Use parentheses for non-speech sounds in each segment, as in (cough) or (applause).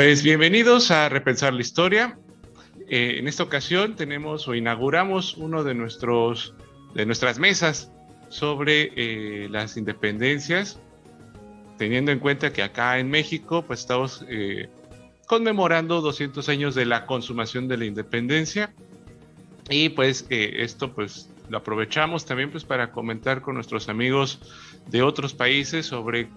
Pues bienvenidos a Repensar la Historia. Eh, en esta ocasión tenemos o inauguramos uno de nuestros de nuestras mesas sobre eh, las independencias, teniendo en cuenta que acá en México pues estamos eh, conmemorando 200 años de la consumación de la independencia y pues esto pues lo aprovechamos también pues para comentar con nuestros amigos de otros países sobre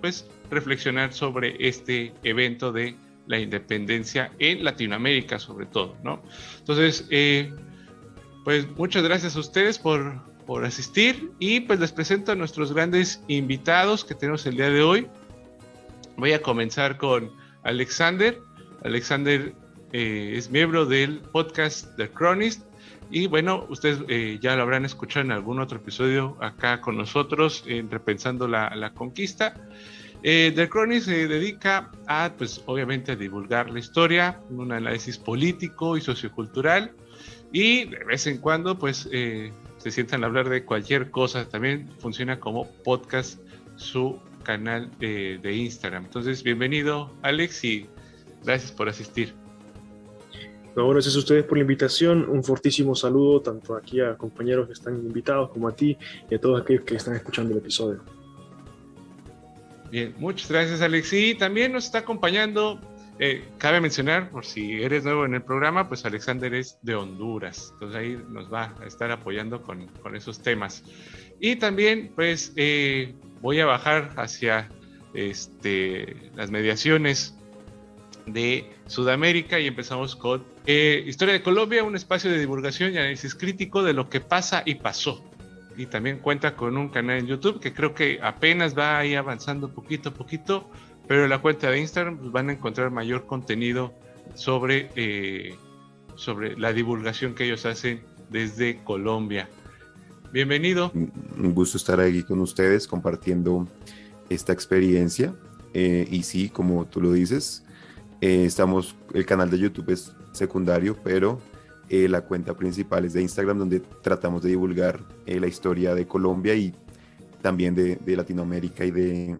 pues reflexionar sobre este evento de la independencia en Latinoamérica sobre todo, ¿no? Entonces, eh, pues muchas gracias a ustedes por, por asistir y pues les presento a nuestros grandes invitados que tenemos el día de hoy. Voy a comenzar con Alexander. Alexander eh, es miembro del podcast The Chronist y bueno, ustedes eh, ya lo habrán escuchado en algún otro episodio acá con nosotros en Repensando la, la Conquista. Eh, The Chronic se dedica a, pues obviamente, a divulgar la historia, un análisis político y sociocultural, y de vez en cuando, pues, eh, se sientan a hablar de cualquier cosa. También funciona como podcast su canal de, de Instagram. Entonces, bienvenido, Alex, y gracias por asistir. No, gracias a ustedes por la invitación. Un fortísimo saludo tanto aquí a compañeros que están invitados como a ti y a todos aquellos que están escuchando el episodio. Bien, muchas gracias Alex. Y también nos está acompañando, eh, cabe mencionar, por si eres nuevo en el programa, pues Alexander es de Honduras, entonces ahí nos va a estar apoyando con, con esos temas. Y también pues eh, voy a bajar hacia este, las mediaciones de Sudamérica y empezamos con eh, Historia de Colombia, un espacio de divulgación y análisis crítico de lo que pasa y pasó y también cuenta con un canal en YouTube que creo que apenas va ahí avanzando poquito a poquito, pero en la cuenta de Instagram pues, van a encontrar mayor contenido sobre, eh, sobre la divulgación que ellos hacen desde Colombia. Bienvenido. Un gusto estar aquí con ustedes compartiendo esta experiencia. Eh, y sí, como tú lo dices, eh, estamos, el canal de YouTube es secundario, pero eh, la cuenta principal es de Instagram, donde tratamos de divulgar eh, la historia de Colombia y también de, Latinoamérica y de,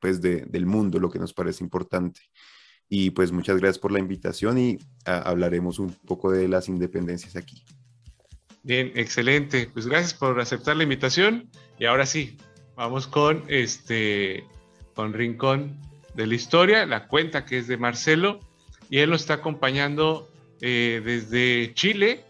pues del mundo, lo que nos parece importante. Y pues muchas gracias por la invitación y hablaremos un poco de las independencias aquí. Bien, excelente. Pues gracias por aceptar la invitación. Y ahora sí, vamos con este con Rincón de la Historia, la cuenta que es de Marcelo, y él nos está acompañando eh, desde Chile,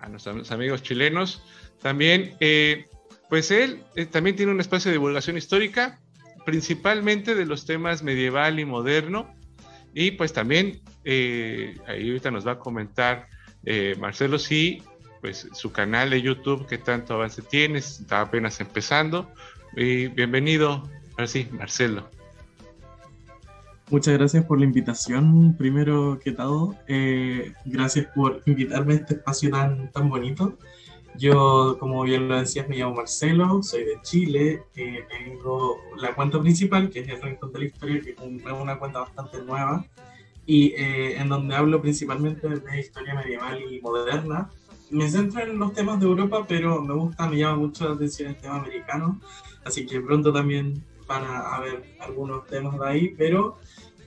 a nuestros amigos chilenos. También, eh, pues él eh, también tiene un espacio de divulgación histórica, principalmente de los temas medieval y moderno. Y pues también, ahí ahorita nos va a comentar Marcelo sí, pues su canal de YouTube, que tanto avance tiene, está apenas empezando. Y bienvenido, ahora sí, Marcelo. Muchas gracias por la invitación, primero que todo. Eh, gracias por invitarme a este espacio tan, tan bonito. Yo, como bien lo decías, me llamo Marcelo, soy de Chile, eh, tengo la cuenta principal, que es el Rincón de la Historia, que es una cuenta bastante nueva, y eh, en donde hablo principalmente de historia medieval y moderna. Me centro en los temas de Europa, pero me gusta, me llama mucho la atención el tema americano, así que pronto también van a haber algunos temas de ahí, pero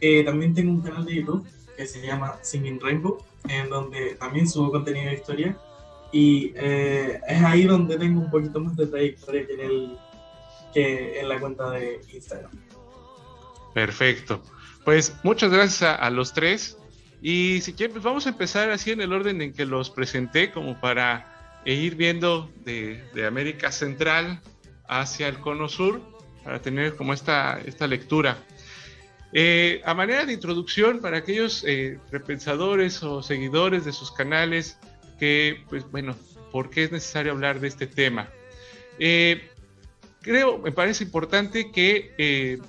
eh, también tengo un canal de YouTube que se llama Singing Rainbow, en donde también subo contenido de historia. Y eh, es ahí donde tengo un poquito más de trayectoria que en, el, que en la cuenta de Instagram. Perfecto. Pues muchas gracias a, los tres. Y si quieren, pues vamos a empezar así en el orden en que los presenté, como para ir viendo de, de América Central hacia el Cono Sur, para tener como esta, esta lectura. Eh, a manera de introducción para aquellos eh, repensadores o seguidores de sus canales, que, pues bueno, ¿por qué es necesario hablar de este tema? Eh, creo, me parece importante que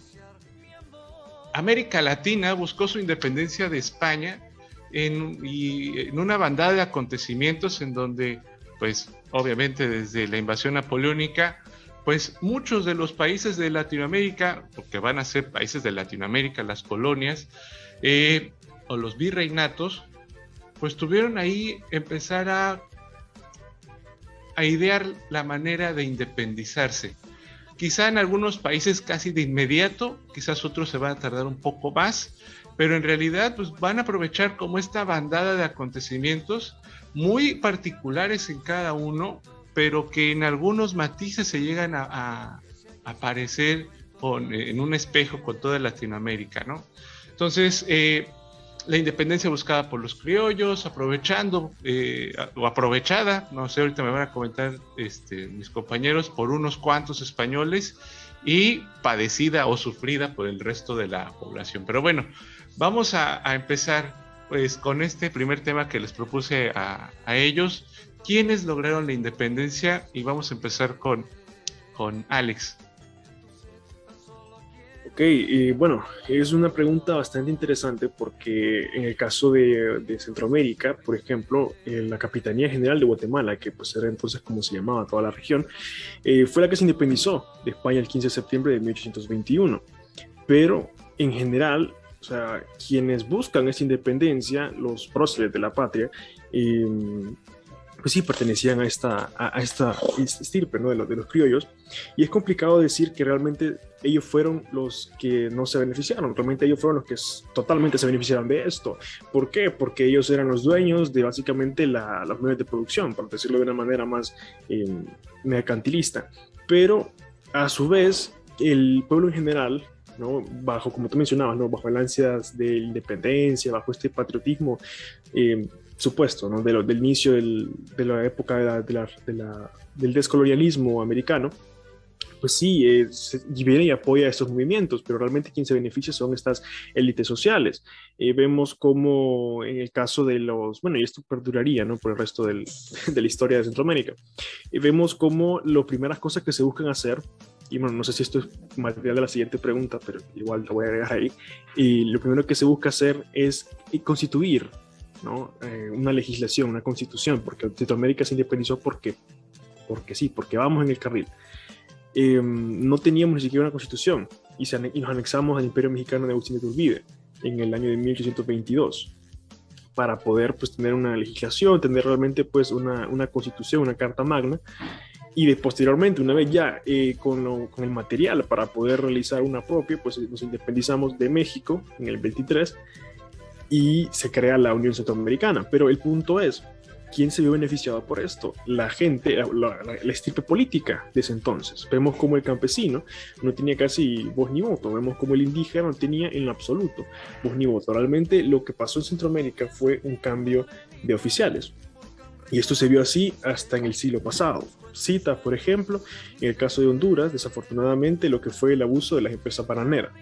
América Latina buscó su independencia de España en, y, en una bandada de acontecimientos en donde, pues, obviamente desde la invasión napoleónica, pues muchos de los países de Latinoamérica, porque van a ser países de Latinoamérica, las colonias, eh, o los virreinatos, pues tuvieron ahí empezar a, a idear la manera de independizarse. quizá en algunos países casi de inmediato, quizás otros se van a tardar un poco más, pero en realidad pues, van a aprovechar como esta bandada de acontecimientos muy particulares en cada uno, pero que en algunos matices se llegan a, aparecer en un espejo con toda Latinoamérica, ¿no? Entonces, eh, la independencia buscada por los criollos, aprovechando eh, o aprovechada, no sé, ahorita me van a comentar este, mis compañeros, por unos cuantos españoles y padecida o sufrida por el resto de la población. Pero bueno, vamos a, empezar pues con este primer tema que les propuse a, ellos. ¿Quiénes lograron la independencia? Y vamos a empezar con, con Alex. Ok, y bueno, es una pregunta bastante interesante porque en el caso de, Centroamérica, por ejemplo, la Capitanía General de Guatemala, que pues era entonces como se llamaba toda la región, eh, fue la que se independizó de España el 15 de septiembre de 1821. Pero en general, o sea, quienes buscan esa independencia, los próceres de la patria, eh, pues sí, pertenecían a esta, a, esta estirpe ¿no? de, los, de los criollos. Y es complicado decir que realmente ellos fueron los que no se beneficiaron, realmente ellos fueron los que totalmente se beneficiaron de esto. ¿Por qué? Porque ellos eran los dueños de básicamente la, los medios de producción, por decirlo de una manera más em, mercantilista. Pero a su vez, el pueblo en general ¿no? bajo, como tú mencionabas, ¿no? bajo el ansias de independencia, bajo este patriotismo, eh, supuesto, ¿no? del inicio de la época del descolonialismo americano, pues sí, eh, viene y apoya estos movimientos, pero realmente quien se beneficia son estas élites sociales. Eh, vemos como en el caso de los, bueno, y esto perduraría ¿no? por el resto del, (laughs) de la historia de Centroamérica, eh, vemos como las primeras cosas que se buscan hacer, y bueno, no sé si esto es material de la siguiente pregunta, pero igual lo voy a agregar ahí, y lo primero que se busca hacer es constituir ¿no? Eh, una legislación, una constitución, porque Centroamérica se independizó porque, porque sí, porque vamos en el carril. Em, no teníamos ni siquiera una constitución y, nos anexamos al Imperio Mexicano de Agustín de Turbide en el año de 1822 para poder pues, tener una legislación, tener realmente pues, una, una constitución, una carta magna y de, posteriormente, una vez ya eh, con, el material para poder realizar una propia, pues nos independizamos de México en el 23 y se crea la Unión Centroamericana. Pero el punto es, ¿quién se vio beneficiado por esto? La gente, la, la, estirpe política de ese entonces. Vemos como el campesino no tenía casi voz ni voto, vemos como el indígena no tenía en absoluto voz ni voto. Realmente lo que pasó en Centroamérica fue un cambio de oficiales. Y esto se vio así hasta en el siglo pasado. Cita, por ejemplo, en el caso de Honduras, desafortunadamente, lo que fue el abuso de las empresas bananeras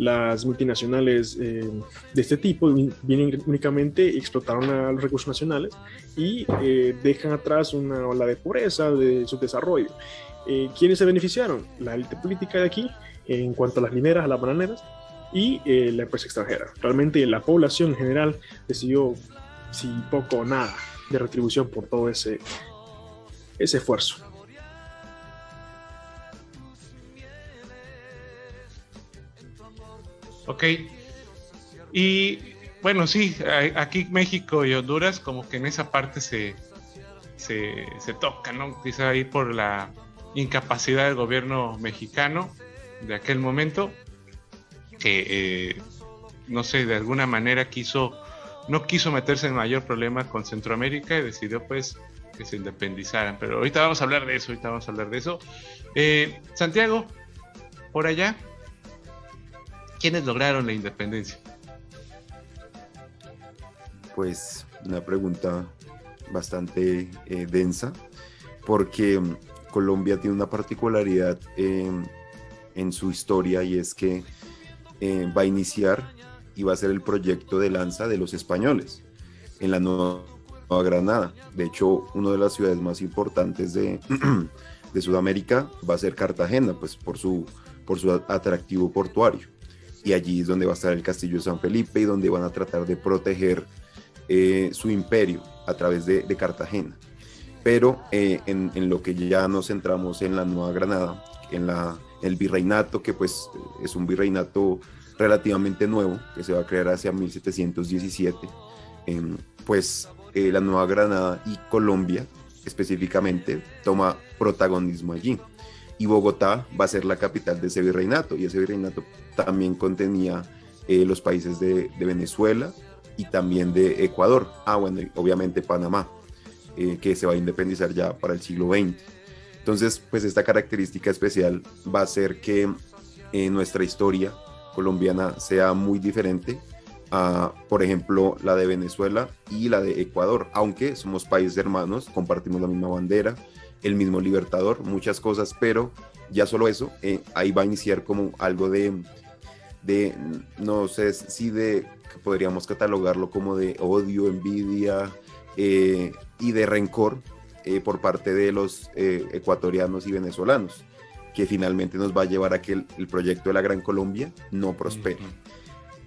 las multinacionales eh, de este tipo vienen únicamente y explotaron a los recursos nacionales y eh, dejan atrás una ola de pobreza, de su desarrollo. Eh, ¿Quiénes se beneficiaron? La élite política de aquí, en cuanto a las mineras, a las bananeras, y la empresa extranjera. Realmente la población en general recibió, si poco o nada, de retribución por todo ese, ese esfuerzo. Ok. Y bueno, sí, aquí México y Honduras como que en esa parte se, se, se tocan, ¿no? Quizá ahí por la incapacidad del gobierno mexicano de aquel momento, que eh, no sé, de alguna manera quiso, no quiso meterse en mayor problema con Centroamérica y decidió pues que se independizaran. Pero ahorita vamos a hablar de eso, ahorita vamos a hablar de eso. Eh, Santiago, por allá, ¿Quiénes lograron la independencia? Pues una pregunta bastante eh, densa, porque mm, Colombia tiene una particularidad em, en su historia y es que eh, va a iniciar y va a ser el proyecto de lanza de los españoles en la Nueva, Granada. De hecho, una de las ciudades más importantes de, (clears throat) de Sudamérica va a ser Cartagena, pues por su, por su atractivo portuario y allí es donde va a estar el castillo de San Felipe y donde van a tratar de proteger eh, su imperio a través de, Cartagena. Pero eh, en, lo que ya nos centramos en la Nueva Granada, en la, el virreinato, que pues es un virreinato relativamente nuevo, que se va a crear hacia 1717, em, pues eh, la Nueva Granada y Colombia específicamente toma protagonismo allí. Y Bogotá va a ser la capital de ese virreinato. Y ese virreinato también contenía eh, los países de, Venezuela y también de Ecuador, ah bueno, obviamente Panamá, eh, que se va a independizar ya para el siglo XX. Entonces, pues esta característica especial va a hacer que eh, nuestra historia colombiana sea muy diferente a, por ejemplo, la de Venezuela y la de Ecuador, aunque somos países hermanos, compartimos la misma bandera, el mismo libertador, muchas cosas, pero ya solo eso, eh, ahí va a iniciar como algo de, de, no sé si de, podríamos catalogarlo como de odio, envidia eh, y de rencor eh, por parte de los ecuatorianos y venezolanos, que finalmente nos va a llevar a que el, proyecto de la Gran Colombia no prospere.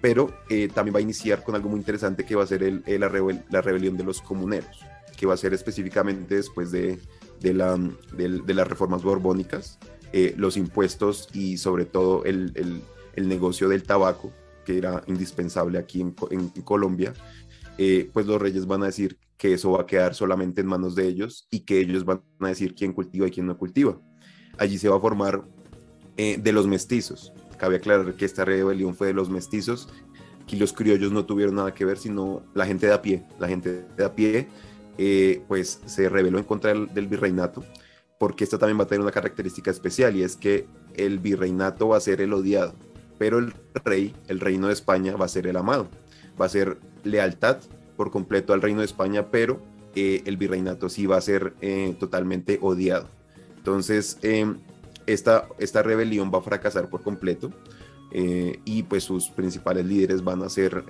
Pero también va a iniciar con algo muy interesante que va a ser el, la, la rebelión de los comuneros, que va a ser específicamente después de de, la, de, las reformas borbónicas, eh, los impuestos y sobre todo el, el, negocio del tabaco, que era indispensable aquí en, en, Colombia, eh, pues los reyes van a decir que eso va a quedar solamente en manos de ellos y que ellos van a decir quién cultiva y quién no cultiva. Allí se va a formar eh, de los mestizos. Cabe aclarar que esta rebelión fue de los mestizos, que los criollos no tuvieron nada que ver, sino la gente de a pie. La gente de a pie eh, pues se rebeló en contra del, virreinato, porque esto también va a tener una característica especial y es que el virreinato va a ser el odiado, pero el rey, el reino de España, va a ser el amado, va a ser lealtad por completo al reino de España, pero eh, el virreinato sí va a ser eh, totalmente odiado. Entonces, em, esta, esta rebelión va a fracasar por completo. y pues sus principales líderes van a ser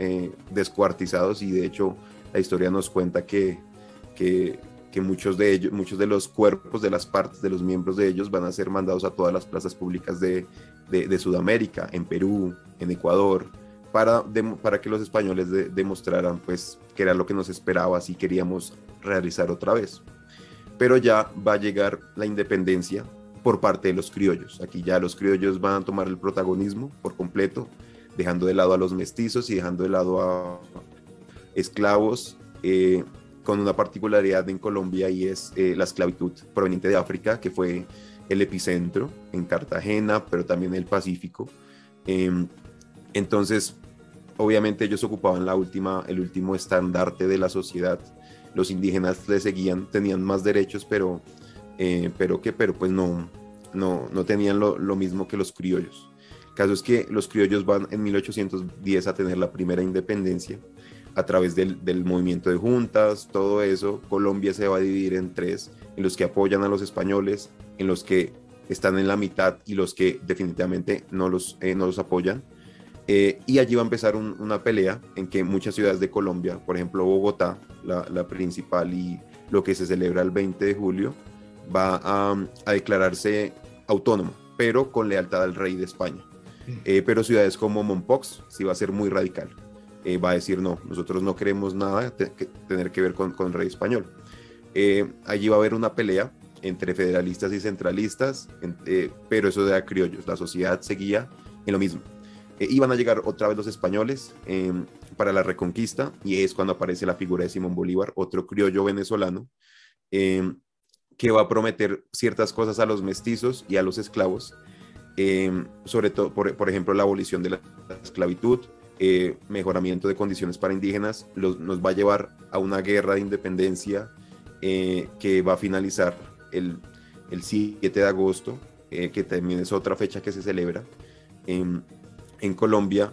descuartizados y de hecho la historia nos cuenta que que, muchos de ellos, muchos de los cuerpos de las partes de los miembros de ellos van a ser mandados a todas las plazas públicas de, Sudamérica, en Perú, en Ecuador, para, para que los españoles demostraran pues que era lo que nos esperaba si queríamos realizar otra vez. Pero ya va a llegar la independencia por parte de los criollos. Aquí ya los criollos van a tomar el protagonismo por completo, dejando de lado a los mestizos y dejando de lado a esclavos. Eh, con una particularidad en Colombia y es eh, la esclavitud proveniente de África, que fue el epicentro en Cartagena, pero también en el Pacífico. Em, entonces, obviamente ellos ocupaban la última, el último estandarte de la sociedad. Los indígenas le seguían, tenían más derechos, pero, eh, pero que, pero pues no, no, no tenían lo, lo mismo que los criollos. El caso es que los criollos van en 1810 a tener la primera independencia a través del, movimiento de juntas, todo eso, Colombia se va a dividir en tres, en los que apoyan a los españoles, en los que están en la mitad y los que definitivamente no los, eh, no los apoyan. Eh, y allí va a empezar una pelea en que muchas ciudades de Colombia, por ejemplo Bogotá, la, principal y lo que se celebra el 20 de julio, va a, declararse autónoma, pero con lealtad al rey de España. Mm. Eh, pero ciudades como Mompox sí va a ser muy radical. Eh, va a decir no, nosotros no queremos nada que tener que ver con, el rey español. Eh, allí va a haber una pelea entre federalistas y centralistas, eh, pero eso de criollos, la sociedad seguía en lo mismo. iban a llegar otra vez los españoles em, para la reconquista y es cuando aparece la figura de Simón Bolívar, otro criollo venezolano, em, que va a prometer ciertas cosas a los mestizos y a los esclavos, em, sobre todo, por, por, ejemplo, la abolición de la esclavitud, eh, mejoramiento de condiciones para indígenas nos va a llevar a una guerra de independencia eh, que va a finalizar el, el 7 de agosto, eh, que también es otra fecha que se celebra en, en Colombia.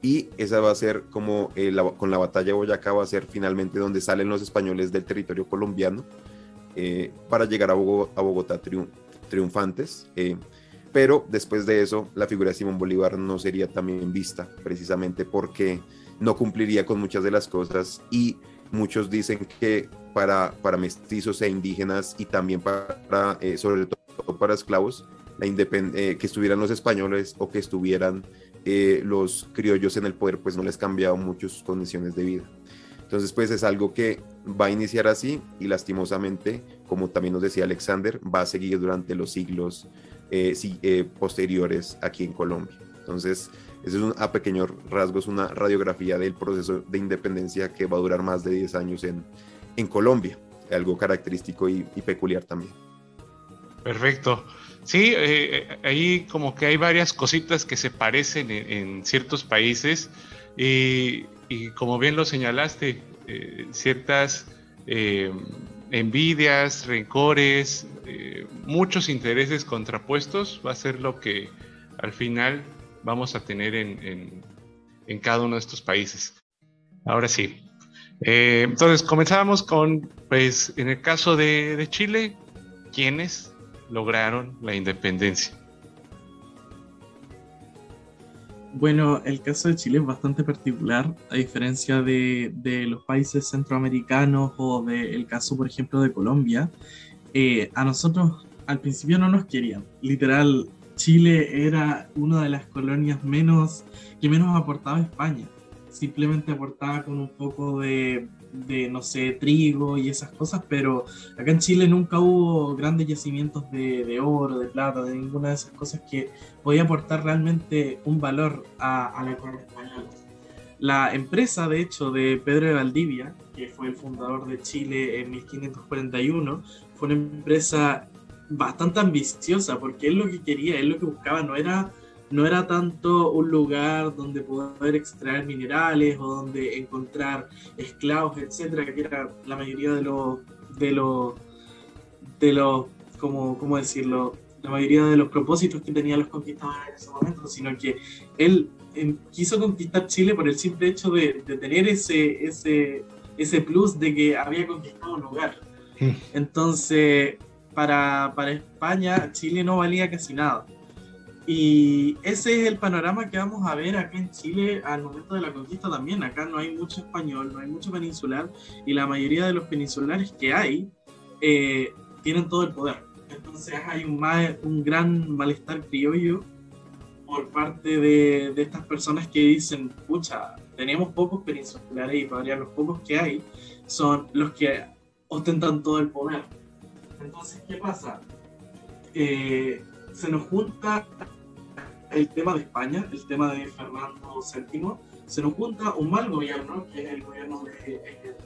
Y esa va a ser como con la batalla de Boyacá, va a ser finalmente donde salen los españoles del territorio colombiano para llegar a, Bogotá, triunfantes pero después de eso la figura de Simón Bolívar no sería también vista, precisamente porque no cumpliría con muchas de las cosas y muchos dicen que para, para mestizos e indígenas y también para, eh, sobre todo para esclavos, la eh, que estuvieran los españoles o que estuvieran eh, los criollos en el poder, pues no les cambiaba mucho sus condiciones de vida. Entonces, pues es algo que va a iniciar así y lastimosamente, como también nos decía Alexander, va a seguir durante los siglos eh, eh, posteriores aquí en Colombia. Entonces, eso es un, a pequeños rasgos una radiografía del proceso de independencia que va a durar más de 10 años en, en Colombia, algo característico y, peculiar también. Perfecto. Sí, eh, ahí como que hay varias cositas que se parecen en, ciertos países y, como bien lo señalaste, eh, ciertas eh, envidias, rencores, muchos intereses contrapuestos va a ser lo que al final vamos a tener en, cada uno de estos países. Ahora sí. entonces comenzamos con, pues en el caso de, de Chile, ¿quiénes lograron la independencia? Bueno, el caso de Chile es bastante particular, a diferencia de, los países centroamericanos o del caso, por ejemplo, de Colombia. Eh, a nosotros al principio no nos querían. Literal, Chile era una de las colonias menos que menos aportaba a España. Simplemente aportaba con un poco de de, no sé, trigo y esas cosas, pero acá en Chile nunca hubo grandes yacimientos de, oro, de plata, de ninguna de esas cosas que podía aportar realmente un valor a, la economía española. La empresa, de hecho, de Pedro de Valdivia, que fue el fundador de Chile en 1541, fue una empresa bastante ambiciosa, porque él lo que quería, él lo que buscaba no era no era tanto un lugar donde poder extraer minerales o donde encontrar esclavos, etcétera, que era la mayoría de los de los de los como cómo decirlo, la mayoría de los propósitos que tenían los conquistadores en ese momento, sino que él em, quiso conquistar Chile por el simple hecho de, tener ese, ese, ese plus de que había conquistado un lugar. Mm. Entonces, para, para España, Chile no valía casi nada. Y ese es el panorama que vamos a ver acá en Chile al momento de la conquista también. Acá no hay mucho español, no hay mucho peninsular y la mayoría de los peninsulares que hay eh, tienen todo el poder. Entonces hay un, un gran malestar criollo por parte de, de, estas personas que dicen, pucha, tenemos pocos peninsulares y para los pocos que hay son los que ostentan todo el poder. Entonces, ¿qué pasa? Eh, se nos junta el tema de España, el tema de Fernando VII, se nos junta un mal gobierno, que es el gobierno de,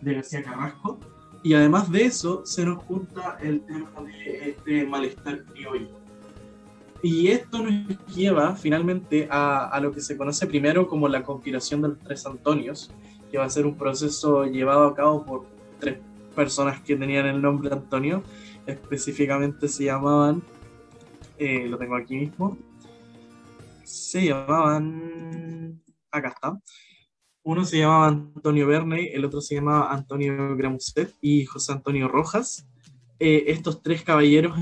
de García Carrasco, y además de eso se nos junta el tema de este malestar criollo. Y esto nos lleva finalmente a, a, lo que se conoce primero como la conspiración de los tres Antonios, que va a ser un proceso llevado a cabo por tres personas que tenían el nombre Antonio, específicamente se llamaban, eh, lo tengo aquí mismo, se llamaban, acá está, uno se llamaba Antonio Verney, el otro se llamaba Antonio Gramuset y José Antonio Rojas. Eh, estos tres caballeros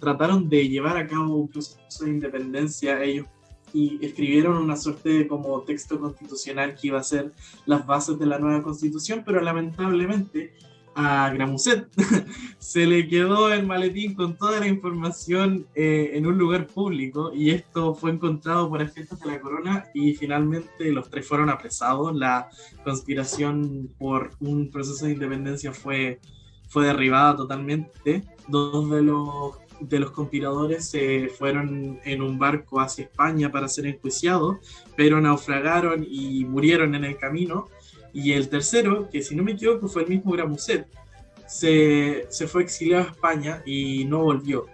trataron de llevar a cabo un proceso de independencia ellos y escribieron una suerte de como texto constitucional que iba a ser las bases de la nueva constitución, pero lamentablemente a Gramuset. (laughs) se le quedó el maletín con toda la información eh, en un lugar público y esto fue encontrado por agentes de la corona y finalmente los tres fueron apresados. La conspiración por un proceso de independencia fue, fue derribada totalmente. Dos de los de los conspiradores se fueron en un barco hacia España para ser enjuiciados, pero naufragaron y murieron en el camino y el tercero, que si no me equivoco fue el mismo Gramuset, se, se fue exiliado a España y no volvió.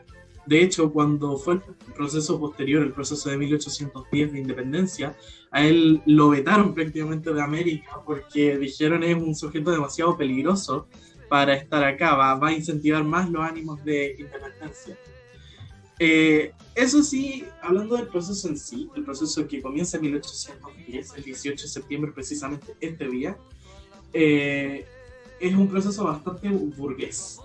De hecho, cuando fue el proceso posterior, el proceso de 1810 de independencia, a él lo vetaron prácticamente de América porque dijeron es un sujeto demasiado peligroso para estar acá, va, va a incentivar más los ánimos de independencia. Eh, eso sí, hablando del proceso en sí, el proceso que comienza en 1810, el 18 de septiembre precisamente este día, eh, es un proceso bastante burgués,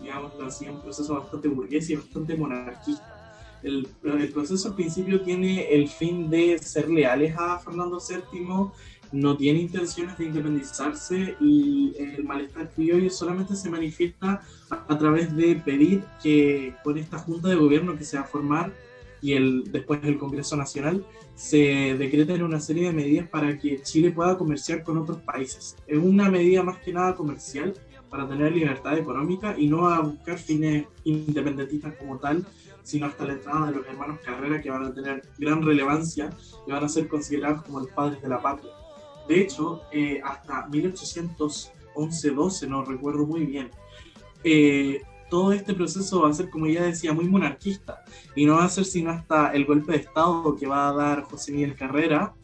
digamos así, un proceso bastante burgués y bastante monarquista. El, el, proceso al principio tiene el fin de ser leales a Fernando VII no tiene intenciones de independizarse y el malestar criollo solamente se manifiesta a, través de pedir que con esta junta de gobierno que se va a formar y el, después del Congreso Nacional se decreten una serie de medidas para que Chile pueda comerciar con otros países. Es una medida más que nada comercial para tener libertad económica y no a buscar fines independentistas como tal, sino hasta la entrada de los hermanos Carrera que van a tener gran relevancia y van a ser considerados como los padres de la patria. De hecho, eh, hasta 1811-12, no recuerdo muy bien, eh, todo este proceso va a ser, como ya decía, muy monarquista y no va a ser sino hasta el golpe de Estado que va a dar José Miguel Carrera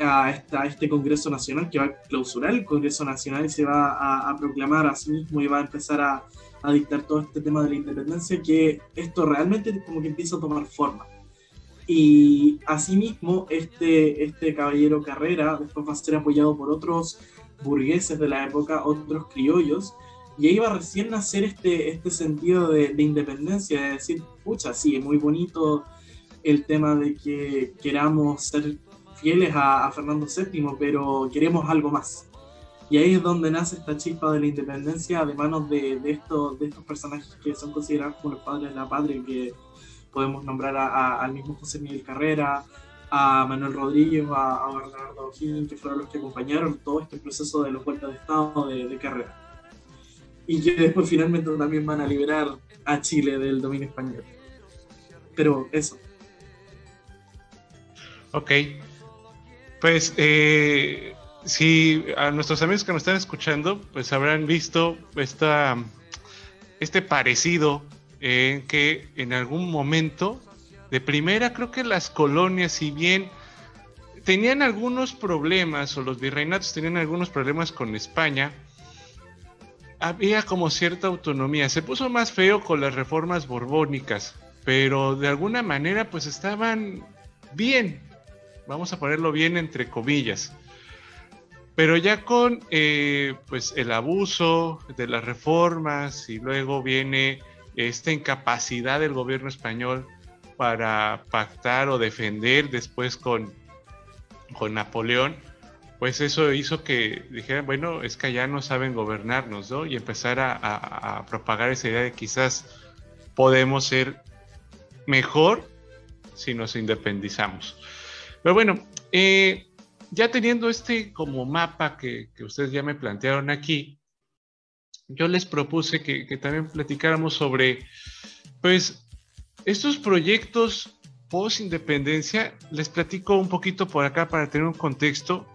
a, este Congreso Nacional, que va a clausurar el Congreso Nacional y se va a, a proclamar a sí mismo y va a empezar a, a dictar todo este tema de la independencia, que esto realmente como que empieza a tomar forma. Y asimismo, este, este caballero Carrera después va a ser apoyado por otros burgueses de la época, otros criollos, y ahí va recién a nacer este, este sentido de, de, independencia, de decir, pucha, sí, es muy bonito el tema de que queramos ser fieles a, a Fernando VII, pero queremos algo más. Y ahí es donde nace esta chispa de la independencia de manos de, de, estos, de estos personajes que son considerados como los padres de la patria, que podemos nombrar al mismo José Miguel Carrera, a Manuel Rodríguez, a, Bernardo O'Higgins, que fueron los que acompañaron todo este proceso de los vueltas de Estado de, de Carrera. Y que después finalmente también van a liberar a Chile del dominio español. Pero eso. Ok. Pues eh, si a nuestros amigos que nos están escuchando, pues habrán visto esta, este parecido en que en algún momento, de primera, creo que las colonias, si bien tenían algunos problemas, o los virreinatos tenían algunos problemas con España, había como cierta autonomía. Se puso más feo con las reformas borbónicas, pero de alguna manera pues estaban bien, vamos a ponerlo bien entre comillas. Pero ya con eh, pues el abuso de las reformas y luego viene esta incapacidad del gobierno español para pactar o defender después con, con Napoleón, pues eso hizo que dijeran, bueno, es que ya no saben gobernarnos, ¿no? Y empezar a propagar esa idea de quizás podemos ser mejor si nos independizamos. Pero bueno, eh, ya teniendo este como mapa que, que, ustedes ya me plantearon aquí, yo les propuse que, también platicáramos sobre, pues, estos proyectos post independencia. Les platico un poquito por acá para tener un contexto.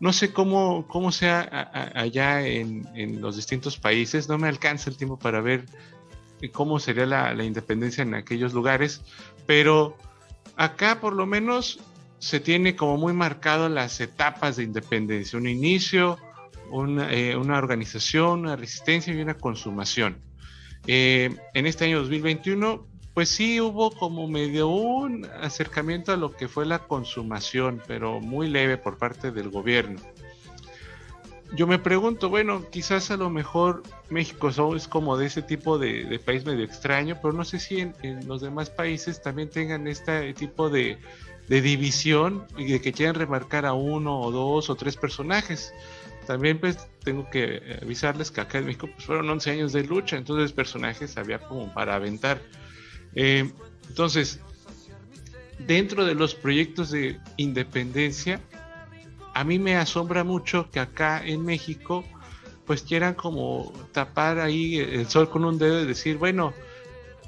No sé cómo, cómo sea allá en, en, los distintos países, no me alcanza el tiempo para ver cómo sería la, la independencia en aquellos lugares, pero acá por lo menos se tiene como muy marcado las etapas de independencia, un inicio, una, eh, una organización, una resistencia y una consumación. Eh, en este año 2021, pues sí hubo como medio un acercamiento a lo que fue la consumación, pero muy leve por parte del gobierno. Yo me pregunto, bueno, quizás a lo mejor México es como de ese tipo de, país medio extraño, pero no sé si en, en, los demás países también tengan este tipo de, de división y de que quieran remarcar a uno o dos o tres personajes. También pues tengo que avisarles que acá en México pues, fueron 11 años de lucha, entonces personajes había como para aventar. Eh, entonces, dentro de los proyectos de independencia, a mí me asombra mucho que acá en México pues quieran como tapar ahí el sol con un dedo y decir, bueno,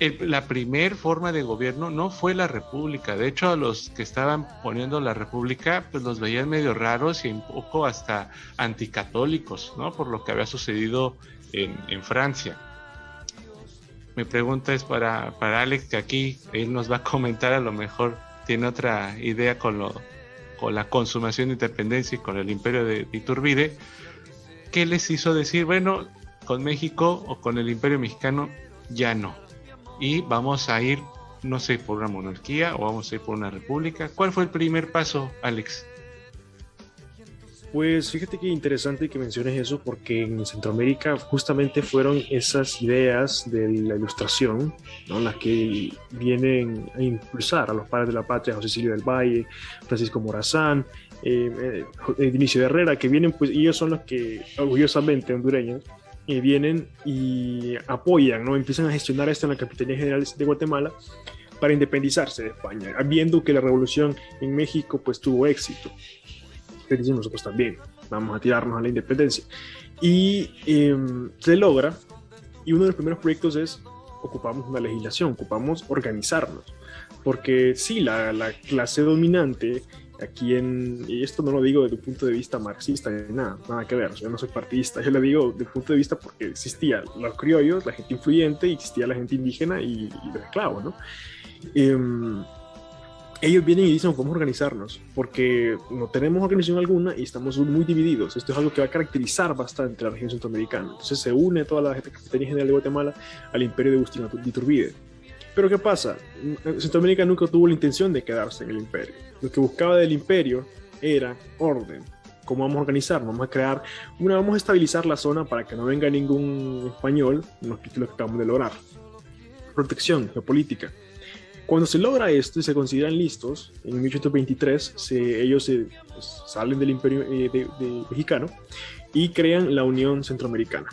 la primer forma de gobierno no fue la república. De hecho, a los que estaban poniendo la república, pues los veían medio raros y un poco hasta anticatólicos, ¿no? Por lo que había sucedido en, en Francia. Mi pregunta es para, para, Alex, que aquí él nos va a comentar, a lo mejor tiene otra idea con, lo, con la consumación de independencia y con el imperio de Iturbide. ¿Qué les hizo decir, bueno, con México o con el imperio mexicano ya no? Y vamos a ir, no sé, por una monarquía o vamos a ir por una república. ¿Cuál fue el primer paso, Alex? Pues fíjate que interesante que menciones eso porque en Centroamérica justamente fueron esas ideas de la ilustración ¿no? las que vienen a impulsar a los padres de la patria, José Silvio del Valle, Francisco Morazán, eh, eh, Herrera, que vienen, pues ellos son los que orgullosamente hondureños eh, vienen y apoyan, ¿no? empiezan a gestionar esto en la Capitanía General de Guatemala para independizarse de España, viendo que la revolución en México pues tuvo éxito. Entonces nosotros también vamos a tirarnos a la independencia. Y eh, se logra, y uno de los primeros proyectos es ocupamos una legislación, ocupamos organizarnos, porque sí, la, la clase dominante aquí en, y esto no lo digo desde un punto de vista marxista, ni nada, nada que ver, yo no soy partidista, yo lo digo desde el punto de vista porque existía los criollos, la gente influyente, y existía la gente indígena y, y los esclavos, ¿no? Em, ellos vienen y dicen cómo organizarnos, porque no tenemos organización alguna y estamos muy divididos. Esto es algo que va a caracterizar bastante la región centroamericana. Entonces se une toda la Capitanía General de Guatemala al imperio de Agustín de Iturbide. Pero ¿qué pasa? Centroamérica nunca tuvo la intención de quedarse en el imperio. Lo que buscaba del imperio era orden. ¿Cómo vamos a organizar? Vamos a crear una, vamos a estabilizar la zona para que no venga ningún español, nos quite lo que acabamos de lograr. Protección geopolítica. Cuando se logra esto y se consideran listos, en 1823 se, ellos se, pues, salen del imperio eh, de, mexicano y crean la Unión Centroamericana.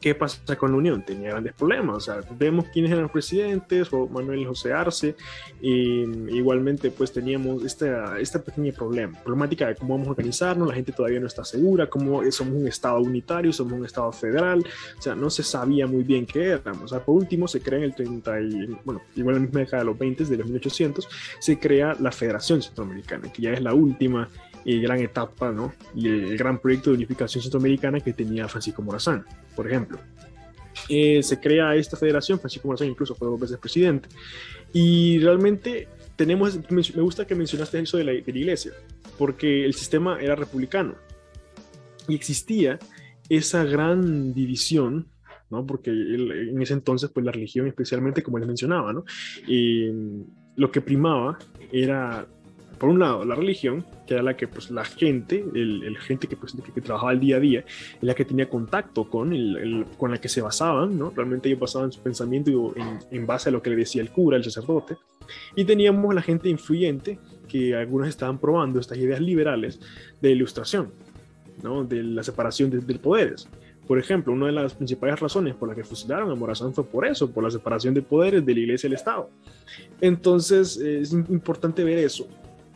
¿Qué pasa con la Unión? Tenía grandes problemas. O sea, vemos quiénes eran los presidentes, o Manuel José Arce, y igualmente pues teníamos esta, esta pequeña problema, problemática de cómo vamos a organizarnos, la gente todavía no está segura, cómo somos un Estado unitario, somos un Estado federal, o sea, no se sabía muy bien qué éramos. O sea, por último se crea en el 30, y, bueno, igual en la misma década de los 20, de los 1800, se crea la Federación Centroamericana, que ya es la última y gran etapa, ¿no? Y el, gran proyecto de unificación centroamericana que tenía Francisco Morazán, por ejemplo. Eh, se crea esta federación, Francisco Morazán incluso fue dos veces presidente, y realmente tenemos, me gusta que mencionaste eso de la, de la iglesia, porque el sistema era republicano y existía esa gran división ¿no? Porque en ese entonces, pues la religión, especialmente como les mencionaba, ¿no? Y lo que primaba era por un lado, la religión, que era la que pues, la gente, el, gente que, pues, que, trabajaba el día a día, la que tenía contacto con, el, con la que se basaban, ¿no? Realmente ellos basaban su pensamiento en, en, base a lo que le decía el cura, el sacerdote. Y teníamos la gente influyente, que algunos estaban probando estas ideas liberales de ilustración, ¿no? De la separación de, de poderes. Por ejemplo, una de las principales razones por las que fusilaron a Morazán fue por eso, por la separación de poderes de la iglesia y el Estado. Entonces, es importante ver eso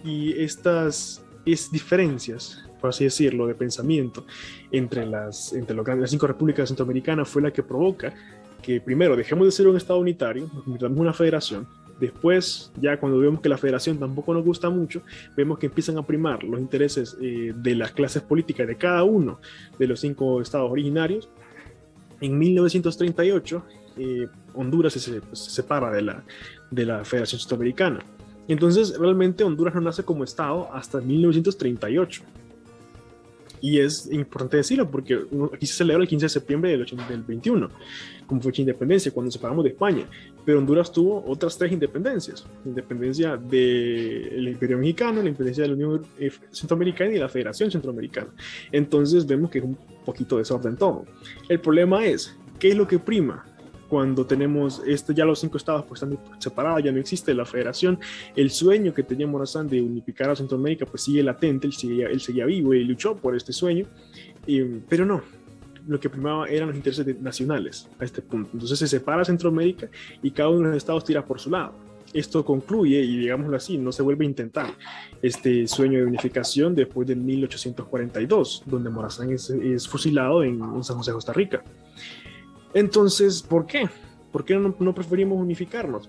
y estas es diferencias, por así decirlo, de pensamiento entre las, entre las cinco repúblicas centroamericanas fue la que provoca que primero dejemos de ser un Estado unitario, nos convirtamos en una federación, Después, ya cuando vemos que la federación tampoco nos gusta mucho, vemos que empiezan a primar los intereses eh, de las clases políticas de cada uno de los cinco estados originarios. En 1938, eh, Honduras se, se, separa de la, de la Federación Centroamericana. Entonces, realmente Honduras no nace como Estado hasta 1938. Y es importante decirlo porque aquí se celebra el 15 de septiembre del, 21, como fecha de independencia, cuando nos separamos de España. Pero Honduras tuvo otras tres independencias: independencia del Imperio Mexicano, la independencia de la Unión eh, Centroamericana y la Federación Centroamericana. Entonces, vemos que es un poquito desorden todo. El problema es: ¿qué es lo que prima? Cuando tenemos este, ya los cinco estados pues están separados, ya no existe la federación, el sueño que tenía Morazán de unificar a Centroamérica pues sigue latente, él seguía, él seguía vivo y luchó por este sueño, pero no, lo que primaba eran los intereses nacionales a este punto. Entonces se separa Centroamérica y cada uno de los estados tira por su lado. Esto concluye, y digámoslo así, no se vuelve a intentar este sueño de unificación después de 1842, donde Morazán es, fusilado en, en San José, Costa Rica. Entonces, ¿por qué? ¿Por qué no, preferimos unificarnos?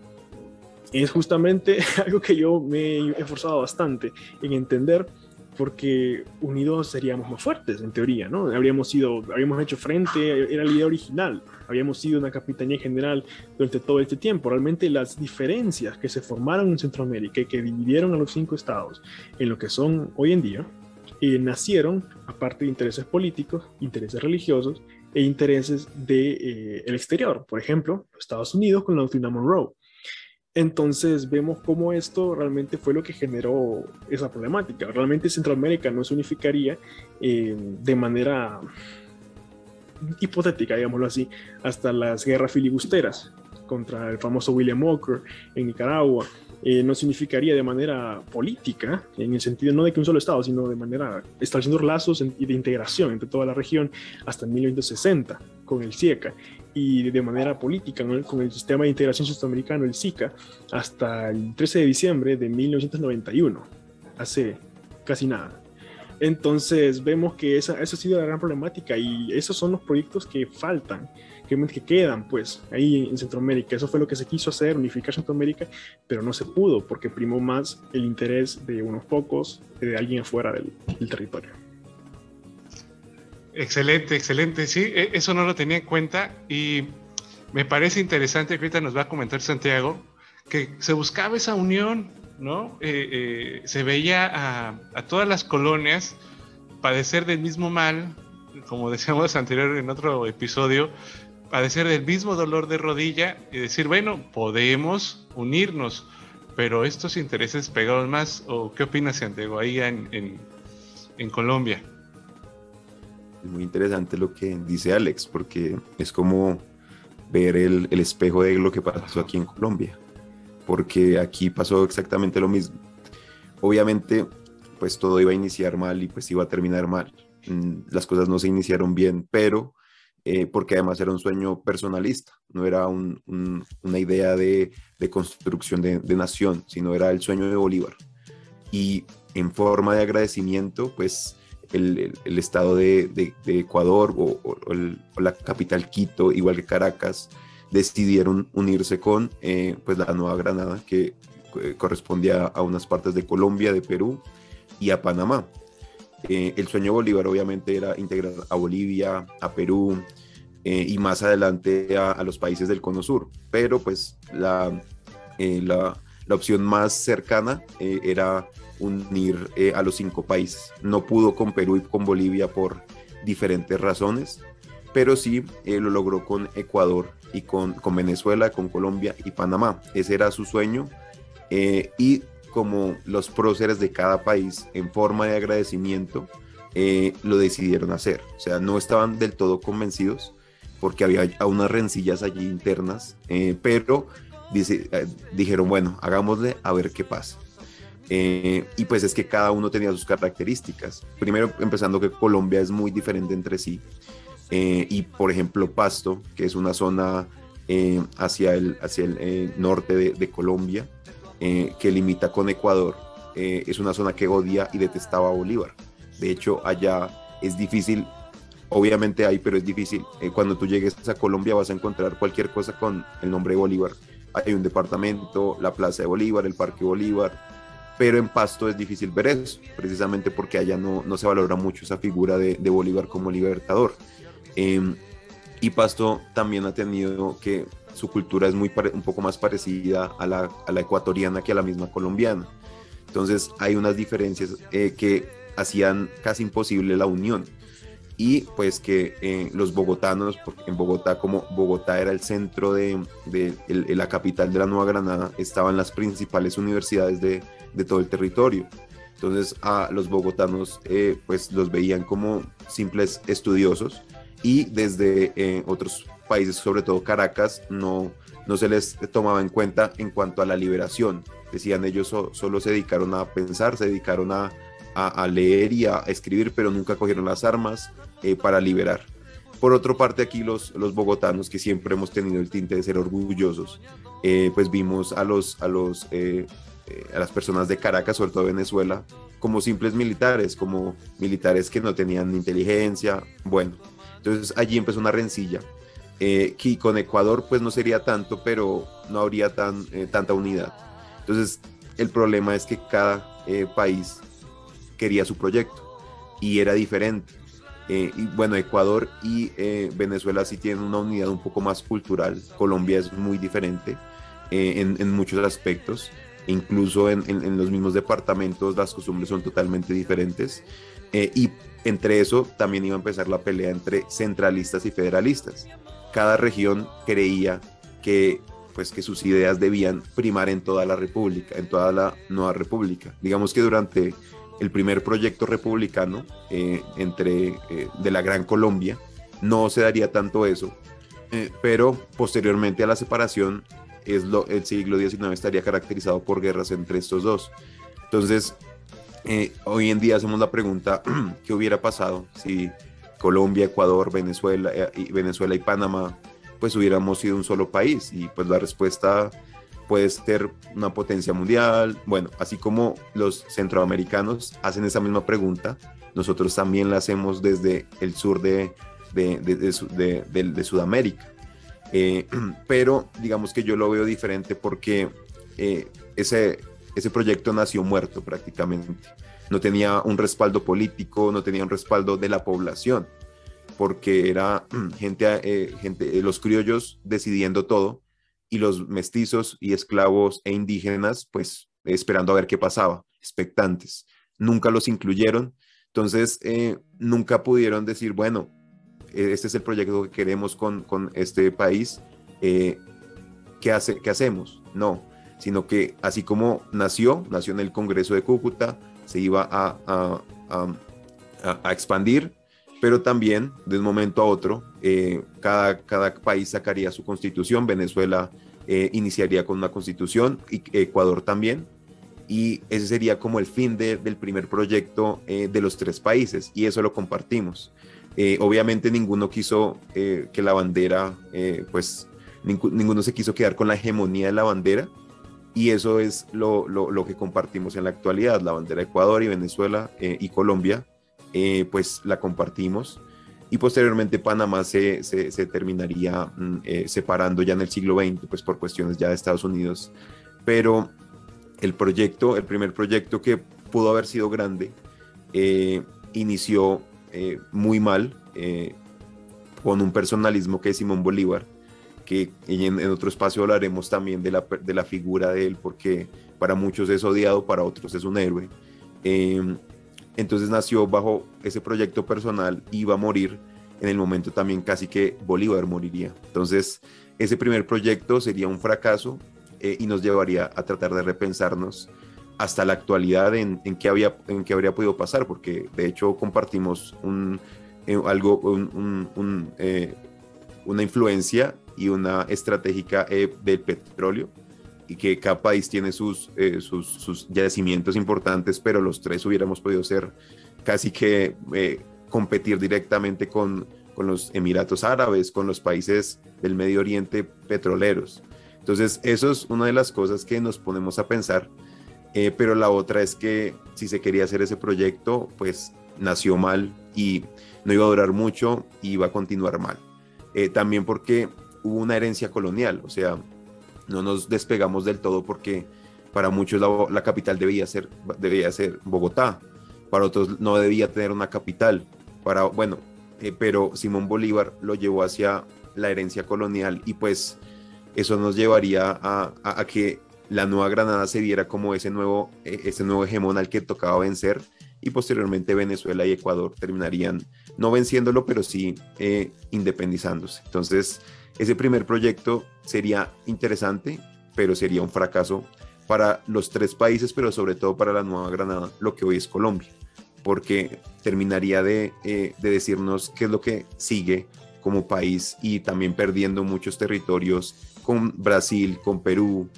Es justamente (laughs) algo que yo me he esforzado bastante en entender porque unidos seríamos más fuertes, en teoría, ¿no? Habríamos sido, habíamos hecho frente, era la idea original, habíamos sido una capitanía general durante todo este tiempo. Realmente las diferencias que se formaron en Centroamérica y que dividieron a los cinco estados en lo que son hoy en día, eh, nacieron, aparte de intereses políticos, intereses religiosos e intereses del de, eh, exterior, por ejemplo, Estados Unidos con la doctrina Monroe. Entonces vemos cómo esto realmente fue lo que generó esa problemática. Realmente Centroamérica no se unificaría eh, de manera hipotética, digámoslo así, hasta las guerras filibusteras contra el famoso William Walker en Nicaragua, eh, no significaría de manera política, en el sentido no de que un solo Estado, sino de manera estableciendo lazos y de integración entre toda la región hasta 1960 con el CIECA y de manera política con el sistema de integración centroamericano, el SICA, hasta el 13 de diciembre de 1991, hace casi nada. Entonces vemos que esa, eso ha sido la gran problemática y esos son los proyectos que faltan, que, que quedan pues ahí en Centroamérica. Eso fue lo que se quiso hacer, unificar Centroamérica, pero no se pudo porque primó más el interés de unos pocos, de alguien afuera del, del territorio. Excelente, excelente. Sí, e, eso no lo tenía en cuenta y me parece interesante que ahorita nos va a comentar Santiago que se buscaba esa unión, ¿no? Eh, eh, se veía a, a, todas las colonias padecer del mismo mal, como decíamos anterior en otro episodio, padecer del mismo dolor de rodilla y decir, bueno, podemos unirnos, pero estos intereses pegados más, ¿o qué opinas, Santiago, ahí en, en, Colombia? Es muy interesante lo que dice Alex, porque es como ver el, el espejo de lo que pasó aquí en Colombia porque aquí pasó exactamente lo mismo. Obviamente, pues todo iba a iniciar mal y pues iba a terminar mal. Mm, las cosas no se iniciaron bien, pero eh, porque además era un sueño personalista, no era un, un, una idea de, construcción de, de, nación, sino era el sueño de Bolívar. Y en forma de agradecimiento, pues el, estado de, Ecuador o, la capital Quito, igual que Caracas, decidieron unirse con eh, pues la Nueva Granada, que eh, correspondía a unas partes de Colombia, de Perú y a Panamá. Eh, el sueño de Bolívar obviamente era integrar a Bolivia, a Perú eh, y más adelante a, los países del Cono Sur, pero pues la, eh, la, la opción más cercana era unir a los cinco países. No pudo con Perú y con Bolivia por diferentes razones, pero sí lo logró con Ecuador y con, con, Venezuela, con Colombia y Panamá. Ese era su sueño y como los próceres de cada país en forma de agradecimiento eh, lo decidieron hacer. O sea, no estaban del todo convencidos porque había unas rencillas allí internas, eh, pero dice, eh, dijeron, bueno, hagámosle a ver qué pasa. Eh, y pues es que cada uno tenía sus características. Primero, empezando que Colombia es muy diferente entre sí. Eh, y por ejemplo Pasto, que es una zona eh, hacia el, hacia el norte de, de Colombia, eh, que limita con Ecuador, eh, es una zona que odia y detestaba a Bolívar. De hecho, allá es difícil, obviamente hay, pero es difícil. Eh, cuando tú llegues a Colombia vas a encontrar cualquier cosa con el nombre de Bolívar. Hay un departamento, la Plaza de Bolívar, el Parque Bolívar, pero en Pasto es difícil ver eso, precisamente porque allá no, no se valora mucho esa figura de, Bolívar como libertador. Eh, y Pasto también ha tenido que su cultura es muy un poco más parecida a la, a la, ecuatoriana que a la misma colombiana. Entonces hay unas diferencias eh, que hacían casi imposible la unión. Y pues que eh, los bogotanos, en Bogotá, como Bogotá era el centro de, de, de, la capital de la Nueva Granada, estaban las principales universidades de, de todo el territorio. Entonces a los bogotanos eh, pues los veían como simples estudiosos y desde eh, otros países, sobre todo Caracas, no, no se les tomaba en cuenta en cuanto a la liberación. Decían ellos so, solo se dedicaron a pensar, se dedicaron a, a, a, leer y a escribir, pero nunca cogieron las armas eh, para liberar. Por otra parte, aquí los, los bogotanos, que siempre hemos tenido el tinte de ser orgullosos, eh, pues vimos a, los, a, los, eh, a las personas de Caracas, sobre todo Venezuela, como simples militares, como militares que no tenían inteligencia. Bueno, entonces allí empezó una rencilla. Eh, que con Ecuador pues no sería tanto, pero no habría tan, eh, tanta unidad. Entonces el problema es que cada eh, país quería su proyecto y era diferente. Eh, y bueno, Ecuador y eh, Venezuela sí tienen una unidad un poco más cultural. Colombia es muy diferente en, en, muchos aspectos. Incluso en, en, en, los mismos departamentos las costumbres son totalmente diferentes. y entre eso también iba a empezar la pelea entre centralistas y federalistas. Cada región creía que, pues, que sus ideas debían primar en toda la república, en toda la nueva república. Digamos que durante el primer proyecto republicano eh, entre, eh, de la Gran Colombia no se daría tanto eso, eh, pero posteriormente a la separación es lo, el siglo XIX estaría caracterizado por guerras entre estos dos. Entonces, hoy en día hacemos la pregunta, (clears throat) ¿qué hubiera pasado si Colombia, Ecuador, Venezuela, eh, y Venezuela y Panamá, pues hubiéramos sido un solo país? Y pues la respuesta puede ser una potencia mundial. Bueno, así como los centroamericanos hacen esa misma pregunta, nosotros también la hacemos desde el sur de, de, de, Sudamérica. Eh, (clears throat) pero digamos que yo lo veo diferente porque eh, ese, ese proyecto nació muerto prácticamente. No tenía un respaldo político, no tenía un respaldo de la población, porque era (clears throat) gente, eh, gente los criollos decidiendo todo y los mestizos y esclavos e indígenas, pues esperando a ver qué pasaba, expectantes. Nunca los incluyeron, entonces nunca pudieron decir, bueno, este es el proyecto que queremos con, con este país, eh, ¿qué, hace, ¿qué hacemos? No, sino que así como nació, nació en el Congreso de Cúcuta, se iba a, a, a, expandir, pero también de un momento a otro, eh, cada, cada país sacaría su constitución, Venezuela eh, iniciaría con una constitución, Ecuador también, y ese sería como el fin de, del primer proyecto de los tres países, y eso lo compartimos. Eh, obviamente ninguno quiso eh, que la bandera, eh, pues ninguno se quiso quedar con la hegemonía de la bandera y eso es lo, lo, que compartimos en la actualidad. La bandera de Ecuador y Venezuela y Colombia, pues la compartimos y posteriormente Panamá se, se, terminaría mm, separando ya en el siglo XX, pues por cuestiones ya de Estados Unidos. Pero el proyecto, el primer proyecto que pudo haber sido grande, inició eh, muy mal eh, con un personalismo que Simón Bolívar, que en, otro espacio hablaremos también de la, de la, figura de él, porque para muchos es odiado, para otros es un héroe. Em, entonces nació bajo ese proyecto personal, iba a morir en el momento también casi que Bolívar moriría. Entonces ese primer proyecto sería un fracaso eh, y nos llevaría a tratar de repensarnos hasta la actualidad en, en, qué, había, en qué habría podido pasar, porque de hecho compartimos un, eh, algo, un, eh, una influencia y una estratégica eh, del petróleo y que cada país tiene sus, sus, sus, yacimientos importantes, pero los tres hubiéramos podido ser casi que competir directamente con, con los Emiratos Árabes, con los países del Medio Oriente petroleros. Entonces, eso es una de las cosas que nos ponemos a pensar eh, pero la otra es que si se quería hacer ese proyecto, pues nació mal y no iba a durar mucho y iba a continuar mal. Eh, también porque hubo una herencia colonial, o sea, no nos despegamos del todo porque para muchos la, capital debía ser, debía ser Bogotá, para otros no debía tener una capital, para, bueno, eh, pero Simón Bolívar lo llevó hacia la herencia colonial y pues eso nos llevaría a, que la Nueva Granada se viera como ese nuevo, e, ese nuevo hegemón al que tocaba vencer y posteriormente Venezuela y Ecuador terminarían no venciéndolo, pero sí eh, independizándose. Entonces, ese primer proyecto sería interesante, pero sería un fracaso para los tres países, pero sobre todo para la Nueva Granada, lo que hoy es Colombia, porque terminaría de, eh, de decirnos qué es lo que sigue como país y también perdiendo muchos territorios con Brasil, con Perú,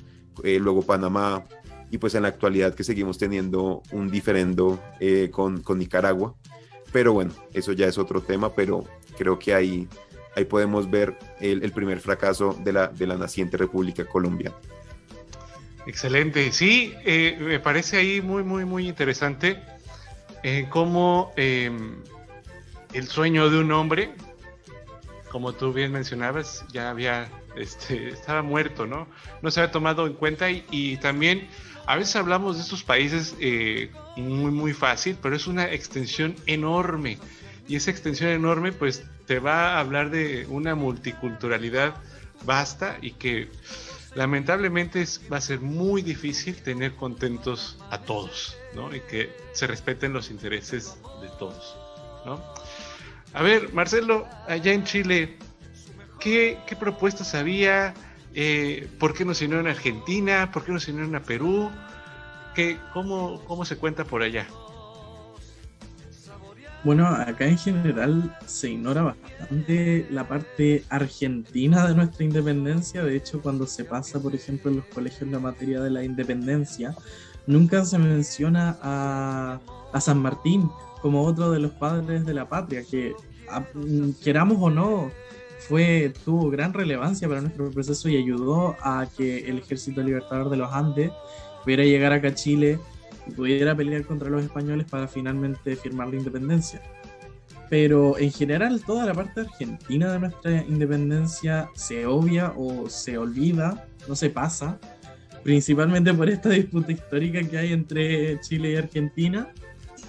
eh, luego Panamá, y pues en la actualidad que seguimos teniendo un diferendo eh, con, con, Nicaragua. Pero bueno, eso ya es otro tema, pero creo que ahí, ahí podemos ver el, primer fracaso de la, de la naciente República Colombiana. Excelente, sí, eh, me parece ahí muy, muy, muy interesante cómo em, el sueño de un hombre, como tú bien mencionabas, ya había este, estaba muerto, ¿no? No se había tomado en cuenta y, también a veces hablamos de estos países eh, muy, muy fácil, pero es una extensión enorme. Y esa extensión enorme, pues te va a hablar de una multiculturalidad vasta y que lamentablemente va a ser muy difícil tener contentos a todos, ¿no? Y que se respeten los intereses de todos, ¿no? A ver, Marcelo, allá en Chile, ¿Qué, propuestas había? Eh, ¿Por qué no se unieron a Argentina? ¿Por qué no se unieron a Perú? ¿Qué, cómo, ¿Cómo se cuenta por allá? Bueno, acá en general se ignora bastante la parte argentina de nuestra independencia. De hecho, cuando se pasa, por ejemplo, en los colegios la materia de la independencia, nunca se menciona a, a San Martín como otro de los padres de la patria, que queramos o no, fue, tuvo gran relevancia para nuestro proceso y ayudó a que el Ejército Libertador de los Andes pudiera llegar acá a Chile y pudiera pelear contra los españoles para finalmente firmar la independencia. Pero en general toda la parte argentina de nuestra independencia se obvia o se olvida, no se pasa, principalmente por esta disputa histórica que hay entre Chile y Argentina.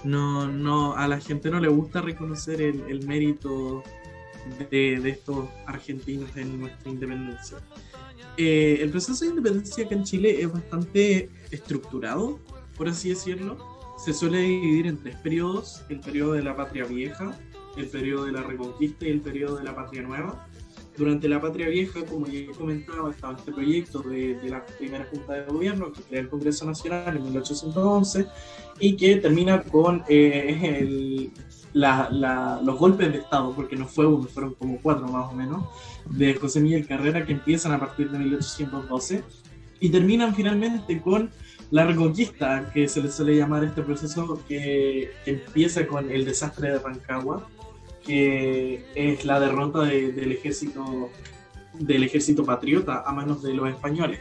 No, no, a la gente no le gusta reconocer el, el mérito de, de, estos argentinos en nuestra independencia. Eh, el proceso de independencia acá en Chile es bastante estructurado, por así decirlo. Se suele dividir en tres periodos, el periodo de la patria vieja, el periodo de la reconquista y el periodo de la patria nueva. Durante la patria vieja, como ya he comentado, estaba este proyecto de, de la primera Junta de Gobierno que crea el Congreso Nacional en 1811 y que termina con eh, el, la, la, los golpes de Estado, porque no fue uno, fueron como cuatro más o menos, de José Miguel Carrera que empiezan a partir de 1812 y terminan finalmente con la reconquista, que se le suele llamar este proceso que, empieza con el desastre de Rancagua, que es la derrota de, del ejército del ejército patriota a manos de los españoles.